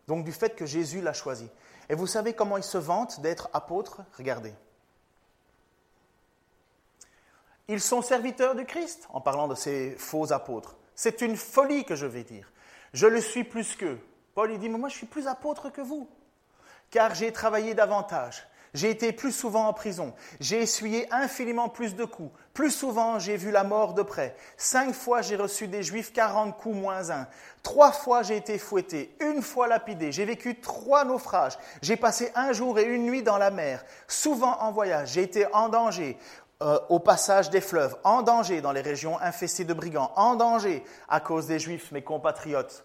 donc du fait que Jésus l'a choisi. Et vous savez comment il se vante d'être apôtre? Regardez. Ils sont serviteurs du Christ, en parlant de ces faux apôtres. C'est une folie que je vais dire. Je le suis plus qu'eux. Paul dit, mais moi je suis plus apôtre que vous, car j'ai travaillé davantage, j'ai été plus souvent en prison. J'ai essuyé infiniment plus de coups. Plus souvent, j'ai vu la mort de près. Cinq fois, j'ai reçu des juifs quarante coups moins un. Trois fois, j'ai été fouetté. Une fois lapidé. J'ai vécu trois naufrages. J'ai passé un jour et une nuit dans la mer. Souvent en voyage. J'ai été en danger. Euh, au passage des fleuves, en danger dans les régions infestées de brigands, en danger à cause des juifs, mes compatriotes,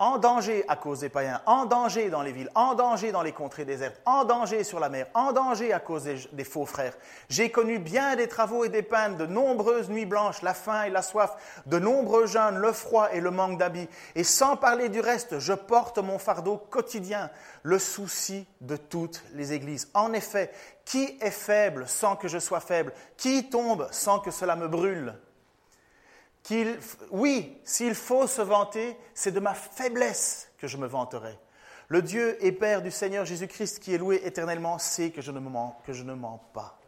en danger à cause des païens, en danger dans les villes, en danger dans les contrées désertes, en danger sur la mer, en danger à cause des, faux frères. J'ai connu bien des travaux et des peines, de nombreuses nuits blanches, la faim et la soif, de nombreux jeûnes, le froid et le manque d'habits. Et sans parler du reste, je porte mon fardeau quotidien, le souci de toutes les églises. En effet, qui est faible sans que je sois faible? Qui tombe sans que cela me brûle? Oui, s'il faut se vanter, c'est de ma faiblesse que je me vanterai. Le Dieu et Père du Seigneur Jésus-Christ qui est loué éternellement sait que je ne mens, mens pas.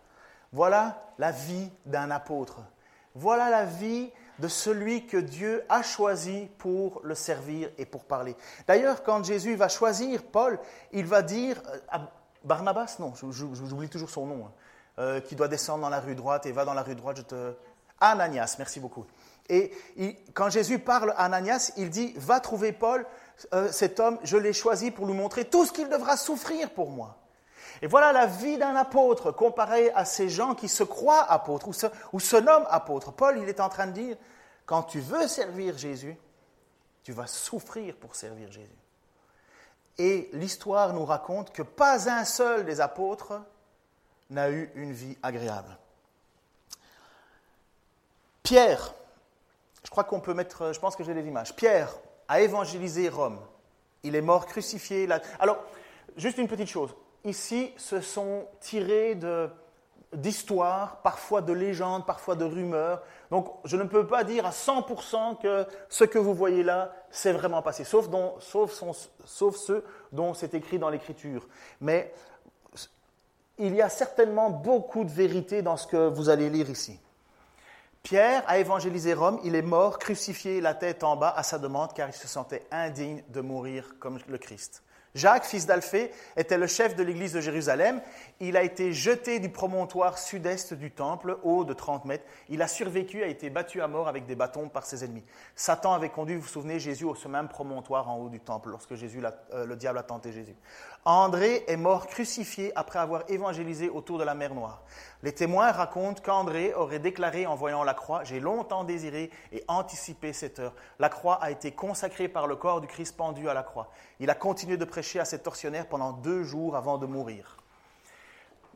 Voilà la vie d'un apôtre. Voilà la vie de celui que Dieu a choisi pour le servir et pour parler. D'ailleurs, quand Jésus va choisir Paul, il va dire euh, à Barnabas, non, j'oublie toujours son nom, hein, euh, qui doit descendre dans la rue droite et va dans la rue droite, je te... Ananias, merci beaucoup. Et quand Jésus parle à Ananias, il dit, va trouver Paul, euh, cet homme, je l'ai choisi pour lui montrer tout ce qu'il devra souffrir pour moi. Et voilà la vie d'un apôtre comparé à ces gens qui se croient apôtres ou se nomment apôtres. Paul, il est en train de dire, quand tu veux servir Jésus, tu vas souffrir pour servir Jésus. Et l'histoire nous raconte que pas un seul des apôtres n'a eu une vie agréable. Pierre, je crois qu'on peut mettre, je pense que j'ai des images. Pierre a évangélisé Rome. Il est mort crucifié. Alors, juste une petite chose. Ici, ce sont tirés d'histoires, parfois de légendes, parfois de rumeurs. Donc, je ne peux pas dire à 100% que ce que vous voyez là, c'est vraiment passé, sauf, sauf, sauf ceux dont c'est écrit dans l'Écriture. Mais il y a certainement beaucoup de vérité dans ce que vous allez lire ici. Pierre a évangélisé Rome, il est mort, crucifié, la tête en bas, à sa demande, car il se sentait indigne de mourir comme le Christ. Jacques, fils d'Alphée, était le chef de l'église de Jérusalem. Il a été jeté du promontoire sud-est du temple, haut de 30 mètres. Il a survécu, a été battu à mort avec des bâtons par ses ennemis. Satan avait conduit, vous vous souvenez, Jésus au même promontoire en haut du temple, lorsque Jésus, euh, le diable a tenté Jésus. André est mort crucifié après avoir évangélisé autour de la mer Noire. Les témoins racontent qu'André aurait déclaré en voyant la croix J'ai longtemps désiré et anticipé cette heure. La croix a été consacrée par le corps du Christ pendu à la croix. Il a continué de prêcher à ses tortionnaires pendant deux jours avant de mourir.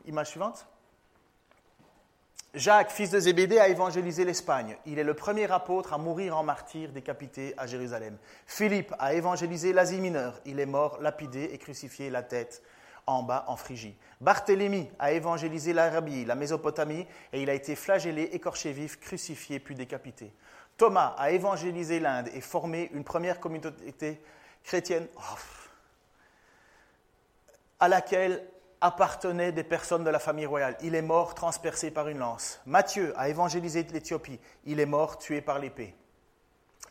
Image suivante. Jacques, fils de Zébédée, a évangélisé l'Espagne. Il est le premier apôtre à mourir en martyr décapité à Jérusalem. Philippe a évangélisé l'Asie mineure. Il est mort lapidé et crucifié la tête en bas en Phrygie. Barthélemy a évangélisé l'Arabie, la Mésopotamie, et il a été flagellé, écorché vif, crucifié puis décapité. Thomas a évangélisé l'Inde et formé une première communauté chrétienne oh, à laquelle appartenaient des personnes de la famille royale. Il est mort transpercé par une lance. Matthieu a évangélisé l'Éthiopie. Il est mort tué par l'épée.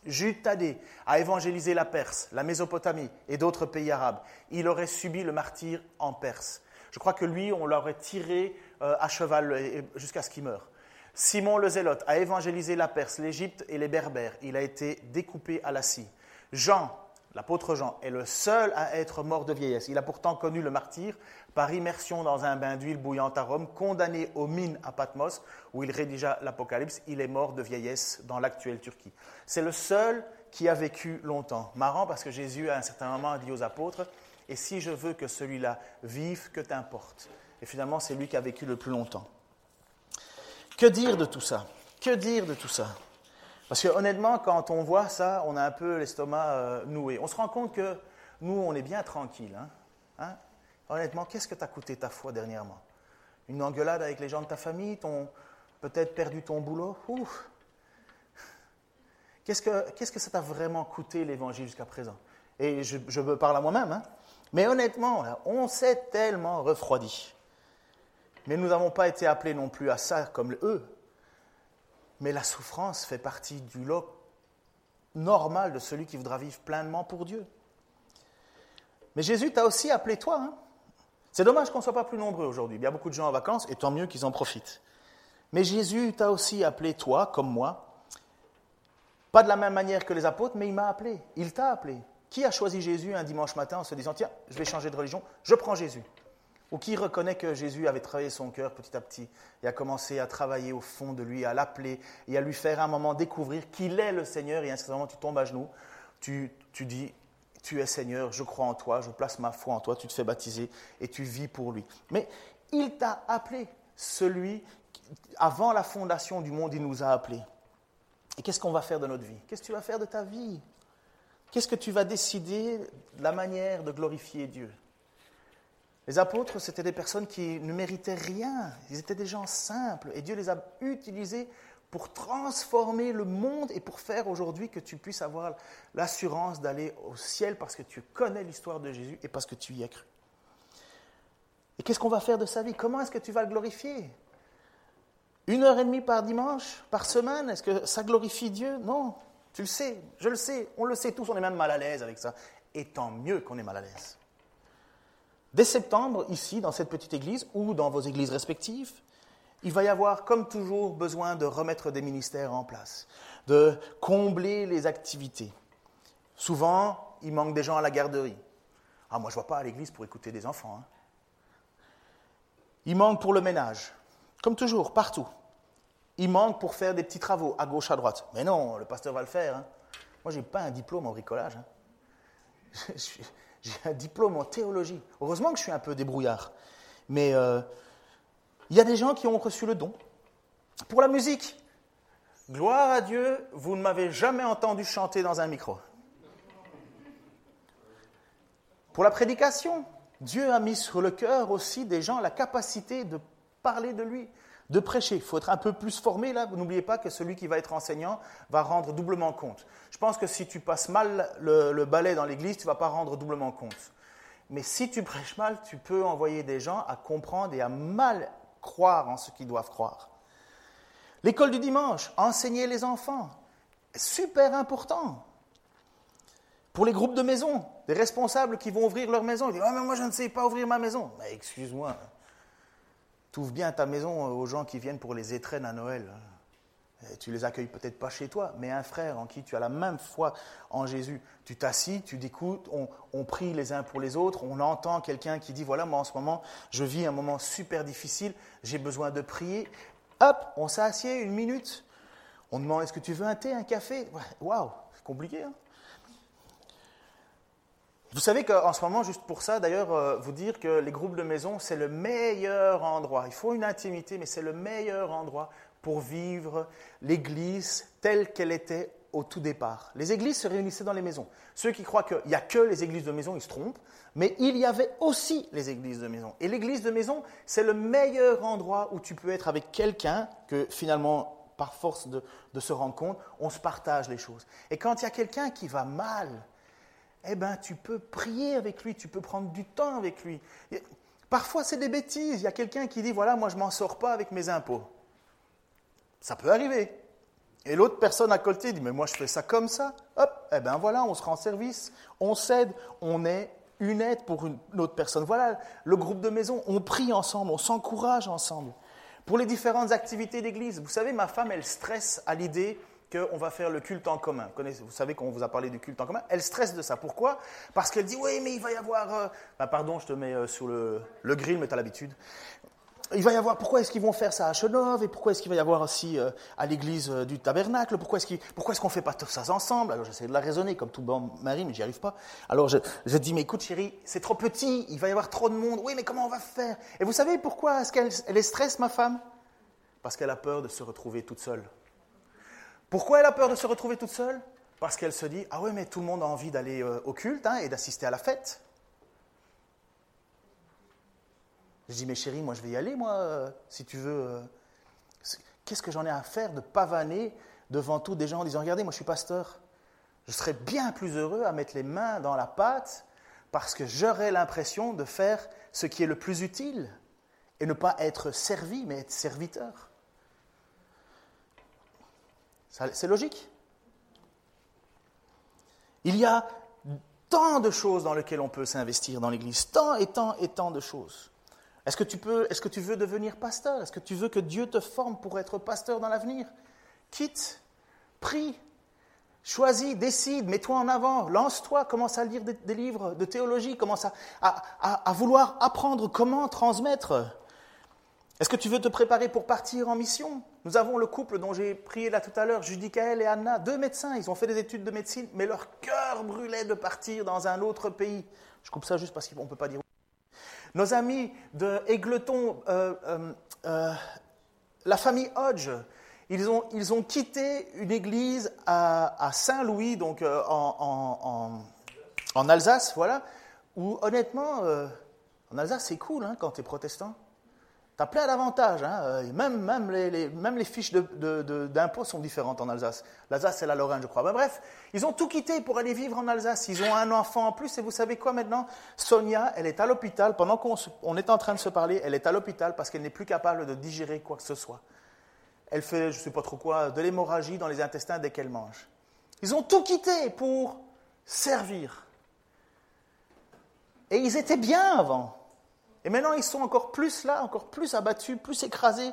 Jude Thaddée a évangélisé la Perse, la Mésopotamie et d'autres pays arabes. Il aurait subi le martyr en Perse. Je crois que lui, on l'aurait tiré euh, à cheval jusqu'à ce qu'il meure. Simon le Zélote a évangélisé la Perse, l'Égypte et les Berbères. Il a été découpé à la scie. Jean L'apôtre Jean est le seul à être mort de vieillesse. Il a pourtant connu le martyr par immersion dans un bain d'huile bouillante à Rome, condamné aux mines à Patmos, où il rédigea l'Apocalypse. Il est mort de vieillesse dans l'actuelle Turquie. C'est le seul qui a vécu longtemps. Marrant parce que Jésus, à un certain moment, a dit aux apôtres Et si je veux que celui-là vive, que t'importe? Et finalement, c'est lui qui a vécu le plus longtemps. Que dire de tout ça? Que dire de tout ça? Parce que honnêtement, quand on voit ça, on a un peu l'estomac euh, noué. On se rend compte que nous, on est bien tranquille. Hein. Hein? Honnêtement, qu'est-ce que t'a coûté ta foi dernièrement? Une engueulade avec les gens de ta famille Ton peut-être perdu ton boulot? Ouf Qu'est-ce que, ça t'a vraiment coûté l'évangile jusqu'à présent? Et je, je me parle à moi-même. Hein? Mais honnêtement, on s'est tellement refroidi. Mais nous n'avons pas été appelés non plus à ça comme eux. Mais la souffrance fait partie du lot normal de celui qui voudra vivre pleinement pour Dieu. Mais Jésus t'a aussi appelé toi. Hein. C'est dommage qu'on ne soit pas plus nombreux aujourd'hui. Il y a beaucoup de gens en vacances et tant mieux qu'ils en profitent. Mais Jésus t'a aussi appelé toi, comme moi. Pas de la même manière que les apôtres, mais il m'a appelé. Il t'a appelé. Qui a choisi Jésus un dimanche matin en se disant Tiens, je vais changer de religion, je prends Jésus? Ou qui reconnaît que Jésus avait travaillé son cœur petit à petit et a commencé à travailler au fond de lui, à l'appeler et à lui faire un moment découvrir qu'il est le Seigneur et moment tu tombes à genoux, tu, tu dis tu es Seigneur, je crois en toi, je place ma foi en toi, tu te fais baptiser et tu vis pour lui. Mais il t'a appelé, celui, avant la fondation du monde, il nous a appelés. Et qu'est-ce qu'on va faire de notre vie? Qu'est-ce que tu vas faire de ta vie? Qu'est-ce que tu vas décider de la manière de glorifier Dieu? Les apôtres, c'était des personnes qui ne méritaient rien. Ils étaient des gens simples. Et Dieu les a utilisés pour transformer le monde et pour faire aujourd'hui que tu puisses avoir l'assurance d'aller au ciel parce que tu connais l'histoire de Jésus et parce que tu y as cru. Et qu'est-ce qu'on va faire de sa vie? Comment est-ce que tu vas le glorifier? Une heure et demie par dimanche, par semaine Est-ce que ça glorifie Dieu? Non. Tu le sais, je le sais, on le sait tous, on est même mal à l'aise avec ça. Et tant mieux qu'on est mal à l'aise. Dès septembre, ici, dans cette petite église, ou dans vos églises respectives, il va y avoir, comme toujours, besoin de remettre des ministères en place, de combler les activités. Souvent, il manque des gens à la garderie. Ah, moi, je ne vois pas à l'église pour écouter des enfants. Hein. Il manque pour le ménage, comme toujours, partout. Il manque pour faire des petits travaux à gauche, à droite. Mais non, le pasteur va le faire. Hein. Moi, je n'ai pas un diplôme en bricolage. Hein. J'ai un diplôme en théologie. Heureusement que je suis un peu débrouillard. Mais euh, il y a des gens qui ont reçu le don. Pour la musique, gloire à Dieu, vous ne m'avez jamais entendu chanter dans un micro. Pour la prédication, Dieu a mis sur le cœur aussi des gens la capacité de parler de lui de prêcher. Il faut être un peu plus formé là. N'oubliez pas que celui qui va être enseignant va rendre doublement compte. Je pense que si tu passes mal le, balai dans l'église, tu ne vas pas rendre doublement compte. Mais si tu prêches mal, tu peux envoyer des gens à comprendre et à mal croire en ce qu'ils doivent croire. L'école du dimanche, enseigner les enfants, super important. Pour les groupes de maison, des responsables qui vont ouvrir leur maison. Ils disent, oh, mais moi je ne sais pas ouvrir ma maison. Mais excuse-moi, tu ouvres bien ta maison aux gens qui viennent pour les étrennes à Noël. Tu les accueilles peut-être pas chez toi, mais un frère en qui tu as la même foi en Jésus. Tu t'assis, tu t'écoutes, on, prie les uns pour les autres, on entend quelqu'un qui dit, voilà, moi en ce moment, je vis un moment super difficile, j'ai besoin de prier. Hop, on s'assied une minute, on demande, est-ce que tu veux un thé, un café? Waouh, c'est compliqué. Hein vous savez qu'en ce moment, juste pour ça, d'ailleurs, euh, vous dire que les groupes de maison, c'est le meilleur endroit. Il faut une intimité, mais c'est le meilleur endroit pour vivre l'Église telle qu'elle était au tout départ. Les églises se réunissaient dans les maisons. Ceux qui croient qu'il n'y a que les églises de maison, ils se trompent, mais il y avait aussi les églises de maison. Et l'église de maison, c'est le meilleur endroit où tu peux être avec quelqu'un que finalement, par force de, se rendre compte, on se partage les choses. Et quand il y a quelqu'un qui va mal, eh ben, tu peux prier avec lui, tu peux prendre du temps avec lui. parfois, c'est des bêtises. Il y a quelqu'un qui dit, voilà, moi, je m'en sors pas avec mes impôts. Ça peut arriver. Et l'autre personne à côté dit, mais moi je fais ça comme ça. Hop, eh bien voilà, on se rend service, on s'aide, on est une aide pour une autre personne. Voilà le groupe de maison, on prie ensemble, on s'encourage ensemble. Pour les différentes activités d'église, vous savez, ma femme, elle stresse à l'idée qu'on va faire le culte en commun. Vous savez qu'on vous a parlé du culte en commun. Elle stresse de ça. Pourquoi? Parce qu'elle dit, oui, mais il va y avoir... Euh, bah, pardon, je te mets euh, sur le, le grill, mais tu as l'habitude il va y avoir, pourquoi est-ce qu'ils vont faire ça à Chenov et pourquoi est-ce qu'il va y avoir aussi euh, à l'église euh, du tabernacle? Pourquoi est-ce qu'on est ne fait pas tout ça ensemble? Alors j'essaie de la raisonner comme tout bon mari, mais j'y arrive pas. Alors je, je dis, mais écoute chérie, c'est trop petit, il va y avoir trop de monde. Oui, mais comment on va faire? Et vous savez pourquoi est-ce qu'elle elle est stresse, ma femme? Parce qu'elle a peur de se retrouver toute seule. Pourquoi elle a peur de se retrouver toute seule? Parce qu'elle se dit, ah ouais, mais tout le monde a envie d'aller euh, au culte hein, et d'assister à la fête. Je dis, mais chérie, moi je vais y aller, moi, euh, si tu veux. Euh, qu'est-ce que j'en ai à faire de pavaner devant tous des gens en disant, regardez, moi je suis pasteur. Je serais bien plus heureux à mettre les mains dans la pâte parce que j'aurais l'impression de faire ce qui est le plus utile et ne pas être servi, mais être serviteur. C'est logique. Il y a tant de choses dans lesquelles on peut s'investir dans l'Église, tant et tant et tant de choses. Est-ce que, tu peux, est-ce que tu veux devenir pasteur? Est-ce que tu veux que Dieu te forme pour être pasteur dans l'avenir? Quitte, prie, choisis, décide, mets-toi en avant, lance-toi, commence à lire des, livres de théologie, commence à, à, vouloir apprendre comment transmettre. Est-ce que tu veux te préparer pour partir en mission? Nous avons le couple dont j'ai prié là tout à l'heure, Judicaël et Anna, deux médecins, ils ont fait des études de médecine, mais leur cœur brûlait de partir dans un autre pays. Je coupe ça juste parce qu'on ne peut pas dire nos amis de Égleton, euh, euh, euh, la famille Hodge, ils ont, quitté une église à, Saint-Louis, donc en, en, Alsace, voilà, où honnêtement, en Alsace, c'est cool hein, quand tu es protestant. Tu as plein d'avantages. Hein. Euh, même, même, les, fiches d'impôts sont différentes en Alsace. L'Alsace, c'est la Lorraine, je crois. Ben, bref, ils ont tout quitté pour aller vivre en Alsace. Ils ont un enfant en plus. Et vous savez quoi maintenant? Sonia, elle est à l'hôpital. Pendant qu'on on est en train de se parler, elle est à l'hôpital parce qu'elle n'est plus capable de digérer quoi que ce soit. Elle fait, je ne sais pas trop quoi, de l'hémorragie dans les intestins dès qu'elle mange. Ils ont tout quitté pour servir. Et ils étaient bien avant. Et maintenant, ils sont encore plus là, encore plus abattus, plus écrasés.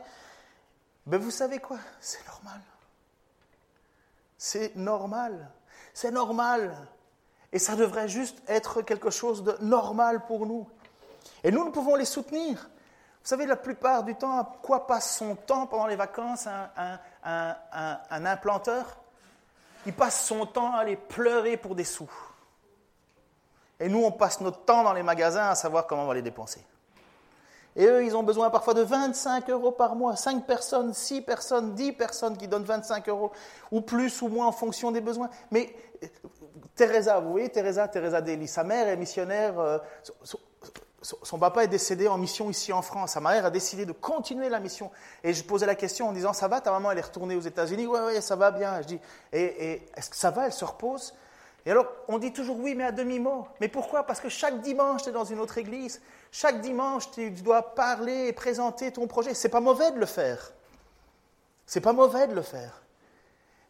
Mais vous savez quoi? C'est normal. C'est normal. C'est normal. Et ça devrait juste être quelque chose de normal pour nous. Et nous, nous pouvons les soutenir. Vous savez, la plupart du temps, à quoi passe son temps pendant les vacances un, un implanteur? Il passe son temps à aller pleurer pour des sous. Et nous, on passe notre temps dans les magasins à savoir comment on va les dépenser. Et eux, ils ont besoin parfois de 25 euros par mois. 5 personnes, 6 personnes, 10 personnes qui donnent 25 euros, ou plus ou moins en fonction des besoins. Mais euh, Teresa, vous voyez, Teresa, Teresa Deli, sa mère est missionnaire. Euh, son, papa est décédé en mission ici en France. Sa mère a décidé de continuer la mission. Et je posais la question en disant Ça va, ta maman, elle est retournée aux États-Unis? Oui, oui, ça va bien. Je dis Et, et est-ce que ça va? Elle se repose et alors, on dit toujours oui, mais à demi-mot. Mais pourquoi? Parce que chaque dimanche, tu es dans une autre église. Chaque dimanche, tu dois parler et présenter ton projet. C'est pas mauvais de le faire. C'est pas mauvais de le faire.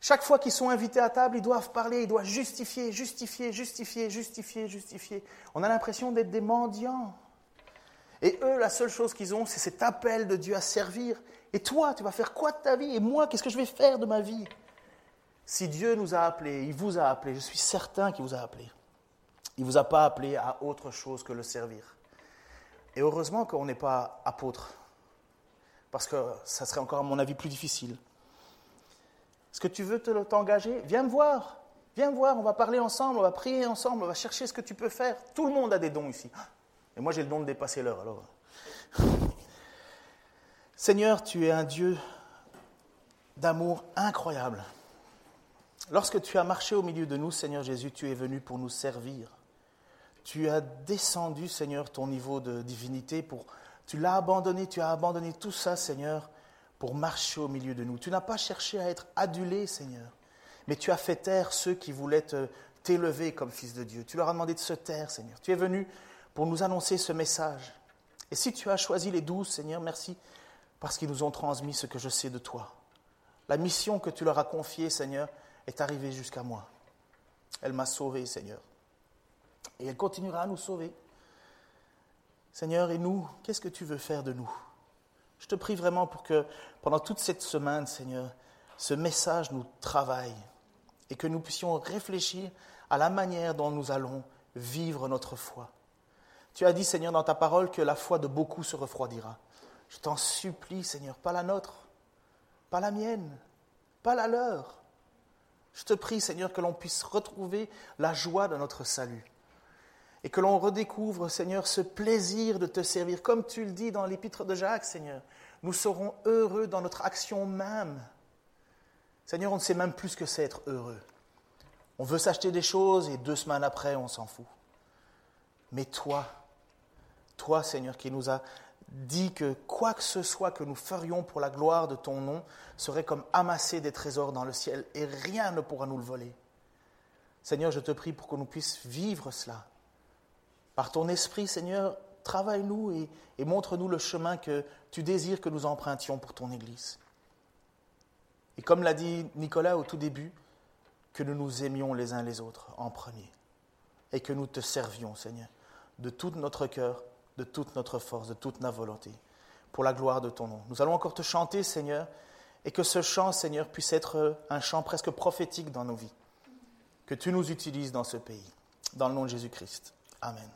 Chaque fois qu'ils sont invités à table, ils doivent parler, ils doivent justifier, justifier, justifier, justifier, justifier. On a l'impression d'être des mendiants. Et eux, la seule chose qu'ils ont, c'est cet appel de Dieu à servir. Et toi, tu vas faire quoi de ta vie? Et moi, qu'est-ce que je vais faire de ma vie? Si Dieu nous a appelés, il vous a appelés, je suis certain qu'il vous a appelés. Il ne vous a pas appelé à autre chose que le servir. Et heureusement qu'on n'est pas apôtre, parce que ça serait encore, à mon avis, plus difficile. Est-ce que tu veux t'engager? Viens me voir. Viens me voir, on va parler ensemble, on va prier ensemble, on va chercher ce que tu peux faire. Tout le monde a des dons ici. Et moi, j'ai le don de dépasser l'heure, alors. Seigneur, tu es un Dieu d'amour incroyable. Lorsque tu as marché au milieu de nous, Seigneur Jésus, tu es venu pour nous servir. Tu as descendu, Seigneur, ton niveau de divinité pour... Tu l'as abandonné, tu as abandonné tout ça, Seigneur, pour marcher au milieu de nous. Tu n'as pas cherché à être adulé, Seigneur, mais tu as fait taire ceux qui voulaient t'élever comme fils de Dieu. Tu leur as demandé de se taire, Seigneur. Tu es venu pour nous annoncer ce message. Et si tu as choisi les douze, Seigneur, merci, parce qu'ils nous ont transmis ce que je sais de toi. La mission que tu leur as confiée, Seigneur, est arrivée jusqu'à moi. Elle m'a sauvé, Seigneur. Et elle continuera à nous sauver. Seigneur, et nous, qu'est-ce que tu veux faire de nous? Je te prie vraiment pour que pendant toute cette semaine, Seigneur, ce message nous travaille et que nous puissions réfléchir à la manière dont nous allons vivre notre foi. Tu as dit, Seigneur, dans ta parole que la foi de beaucoup se refroidira. Je t'en supplie, Seigneur, pas la nôtre, pas la mienne, pas la leur. Je te prie, Seigneur, que l'on puisse retrouver la joie de notre salut et que l'on redécouvre, Seigneur, ce plaisir de te servir. Comme tu le dis dans l'épître de Jacques, Seigneur, nous serons heureux dans notre action même. Seigneur, on ne sait même plus ce que c'est être heureux. On veut s'acheter des choses et deux semaines après, on s'en fout. Mais toi, toi, Seigneur, qui nous a dit que quoi que ce soit que nous ferions pour la gloire de ton nom serait comme amasser des trésors dans le ciel et rien ne pourra nous le voler. Seigneur, je te prie pour que nous puissions vivre cela par ton esprit, Seigneur, travaille-nous et, montre-nous le chemin que tu désires que nous empruntions pour ton Église. Et comme l'a dit Nicolas au tout début, que nous nous aimions les uns les autres en premier et que nous te servions, Seigneur, de tout notre cœur, de toute notre force, de toute notre volonté, pour la gloire de ton nom. Nous allons encore te chanter, Seigneur, et que ce chant, Seigneur, puisse être un chant presque prophétique dans nos vies. Que tu nous utilises dans ce pays. Dans le nom de Jésus-Christ. Amen.